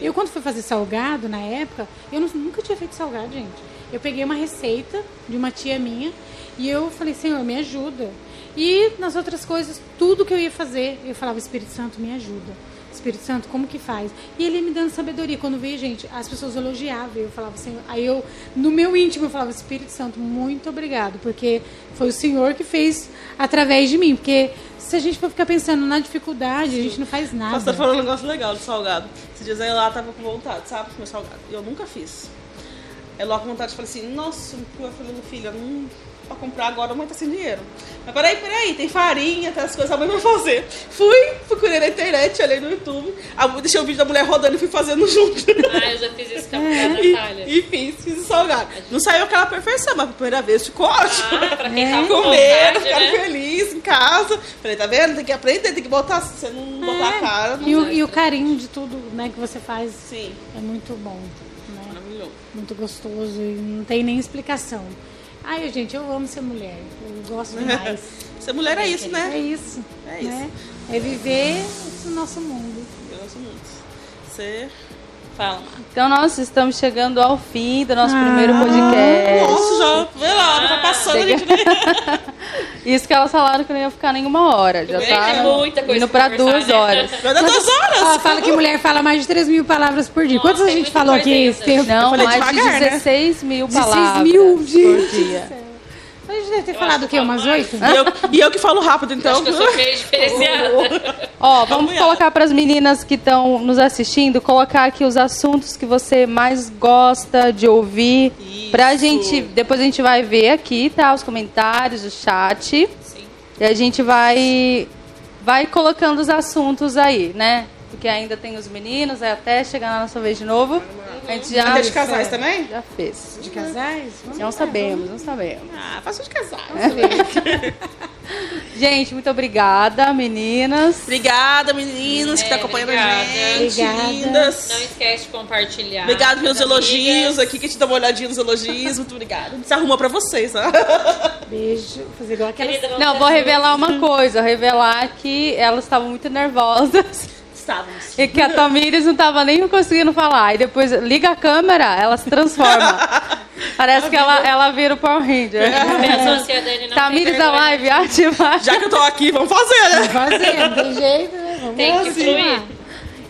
Eu, quando fui fazer salgado, na época, eu nu- nunca tinha feito salgado, gente. Eu peguei uma receita de uma tia minha e eu falei, Senhor, me ajuda. E nas outras coisas, tudo que eu ia fazer, eu falava, Espírito Santo, me ajuda. Espírito Santo, como que faz? E ele me dando sabedoria. Quando veio, gente, as pessoas elogiavam. Eu falava assim, aí eu, no meu íntimo, eu falava, Espírito Santo, muito obrigado, porque foi o Senhor que fez através de mim. Porque se a gente for ficar pensando na dificuldade, a gente não faz nada. pastor falou um negócio legal de salgado. Esses dias aí lá tava com vontade, sabe, de comer salgado. E eu nunca fiz. Aí logo com vontade falei assim, nossa, eu falei, meu filho, não pra comprar agora, a mãe tá sem dinheiro. Mas peraí, peraí, tem farinha, tem as coisas, a mãe vai fazer. Fui, procurei na internet, olhei no YouTube, a, deixei o vídeo da mulher rodando e fui fazendo junto. Ah, eu já fiz isso com a Natália. e, e fiz, fiz o salgado. Não saiu aquela perfeição, mas pela primeira vez ficou ótimo. Ah, pra quem tá com Comeram, vontade, ficaram né? felizes em casa. Falei, tá vendo? Tem que aprender, tem que botar. Se você não botar a cara, não É. E o, e o carinho de tudo né, que você faz Sim, é muito bom. Né? maravilhoso. Muito gostoso e não tem nem explicação. Ai, gente, eu amo ser mulher. Eu gosto demais. Ser mulher é isso, É né? isso. É isso. Né? É viver esse nosso mundo. Eu gosto muito. Você fala. Então nós estamos chegando ao fim do nosso Ah. primeiro podcast. Nossa, já, vê lá, tá passando a gente. Isso que elas falaram que não ia ficar nenhuma hora. Já tá muita coisa indo pra duas né? horas. Dar duas horas. Ela fala que mulher fala mais de 3 mil palavras por dia. Nossa, Quantas a gente falou aqui ainda. esse tempo? Não, mais devagar, de né? 16 mil 16 palavras mil, por gente. dia. A gente deve ter Eu falado o quê? que Umas oito? E eu, e eu que falo rápido, então. Acho que eu sou meio diferenciada. Ó, vamos Vamos colocar para as meninas que estão nos assistindo, colocar aqui os assuntos que você mais gosta de ouvir. Isso. Pra gente, depois a gente vai ver aqui, tá? Os comentários, o chat. Sim. E a gente vai vai colocando os assuntos aí, né? Porque ainda tem os meninos, aí até chegar na nossa vez de novo. A gente já, de casais também? já fez. De casais? Vamos Não lá, sabemos, não sabemos. Ah, faço de casais. Gente, muito obrigada, meninas. Obrigada, meninas, que É, tá acompanhando obrigada. a gente. Obrigada. Lindas. Não esquece de compartilhar. Obrigado pelos elogios aqui, que a gente dá uma olhadinha nos elogios. Muito obrigada. A gente se arruma pra vocês, tá? Beijo. Fazer igual aquela. Querida, Não, vou revelar uma coisa, revelar que elas estavam muito nervosas Estávamos. e que a Tamires não estava nem conseguindo falar. E depois liga a câmera, ela se transforma. Parece que ela, ela vira o Power Ranger. Não Tamires da vergonha. live, ativar. Já que eu tô aqui, vamos fazer, né? Fazer, não tem jeito, né? Vamos Tem que assim. fluir.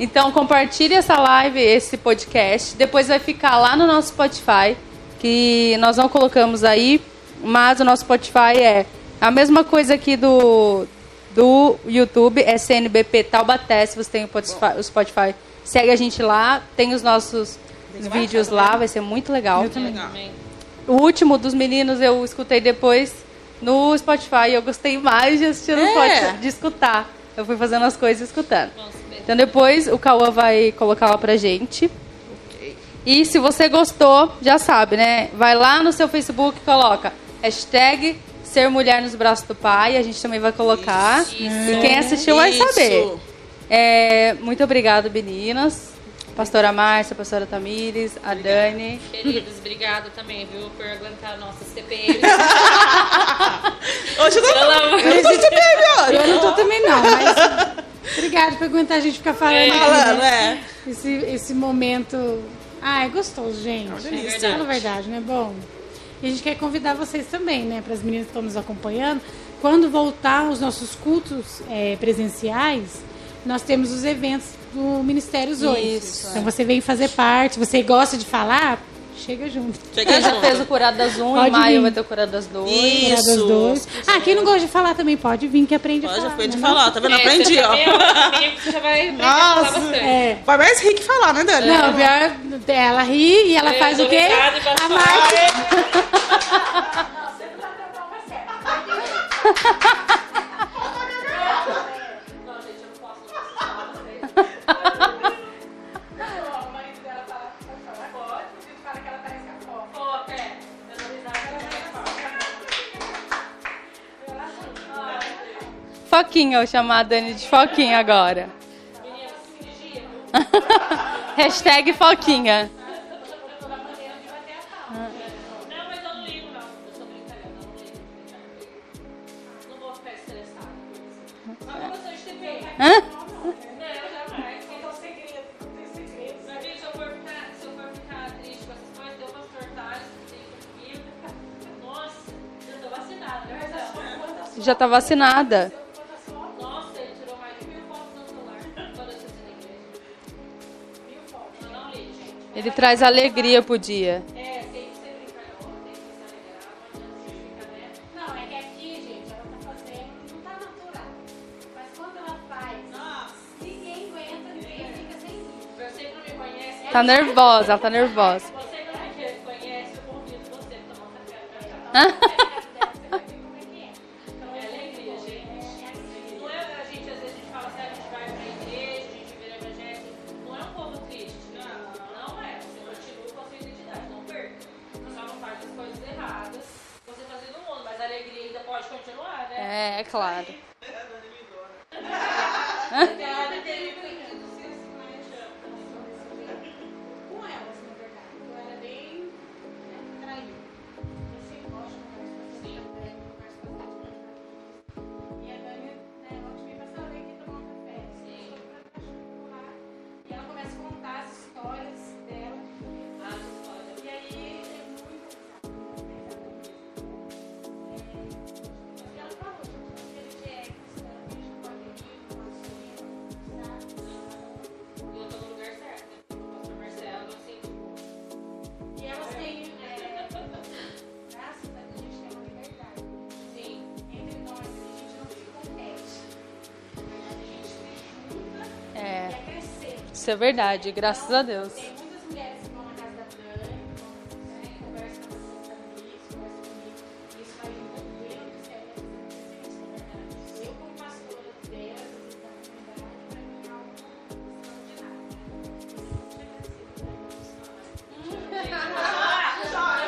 Então compartilhe essa live, esse podcast. Depois vai ficar lá no nosso Spotify, que nós não colocamos aí, mas o nosso Spotify é a mesma coisa aqui do, do YouTube, é CNBP Taubaté, se você tem o Spotify, o Spotify. Segue a gente lá, tem os nossos vídeos lá, vai ser muito legal. Legal. Amém. O último dos meninos eu escutei depois no Spotify. Eu gostei mais de assistir no É. Spotify, de escutar. Eu fui fazendo as coisas e escutando. Então depois o Cauã vai colocar lá pra gente. E se você gostou, já sabe, né? Vai lá no seu Facebook e coloca hashtag ser mulher nos braços do pai. A gente também vai colocar. Isso. E quem assistiu vai Isso. saber. É, muito obrigado, meninas. Pastora Márcia, pastora Tamires, a Dani. Queridos, obrigada também, viu, por aguentar nossas TPM. Hoje eu tô... Pelo amor Eu não tô baby hoje. Eu não tô também não, mas obrigado por aguentar a gente ficar falando É. Falando, né? é. Esse, esse momento. Ah, é gostoso, gente. delícia. Fala a verdade, não é bom? E a gente quer convidar vocês também, né, para as meninas que estão nos acompanhando. Quando voltar os nossos cultos é, presenciais, nós temos os eventos do Ministério Zoe. Isso, Então você vem fazer parte, você gosta de falar, chega junto. Chega Quem já fez o Curado das 1, em Pode maio vir. vai ter o Curado das 2. Isso. Tirar das duas. Ah, quem não gosta de falar também pode vir que aprende a Pode, falar. foi de né, falar, tá vendo? É, Aprendi, ó. também é outro comigo, você já vai aprender a falar Nossa. bastante. É. Vai mais rir que falar, né, Dani? Não, pior, ela ri e ela Eu faz o quê? A mal. Foquinha, vou chamar a Dani de Foquinha agora. Hashtag Foquinha. Hã? Não, jamais. Não Ele traz alegria pro dia. É, tem que ser tem que se alegrar, não é que aqui, gente, ela tá fazendo, não tá natural. Mas quando ela faz, não me conhece, Tá nervosa, ela tá nervosa.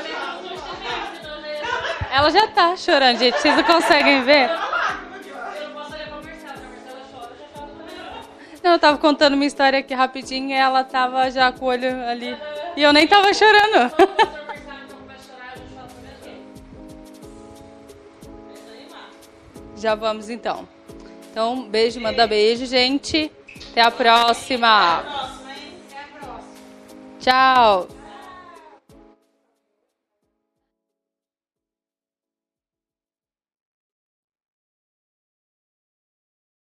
Mim é algo extraordinário. né? Ela já tá chorando, gente. Vocês não conseguem ver? Eu tava contando minha história aqui rapidinho e ela tava já com o olho ali. E eu nem tava chorando. Já vamos então. Então, beijo, manda beijo, gente. Até a próxima. Próxima, hein? Até a próxima. Tchau.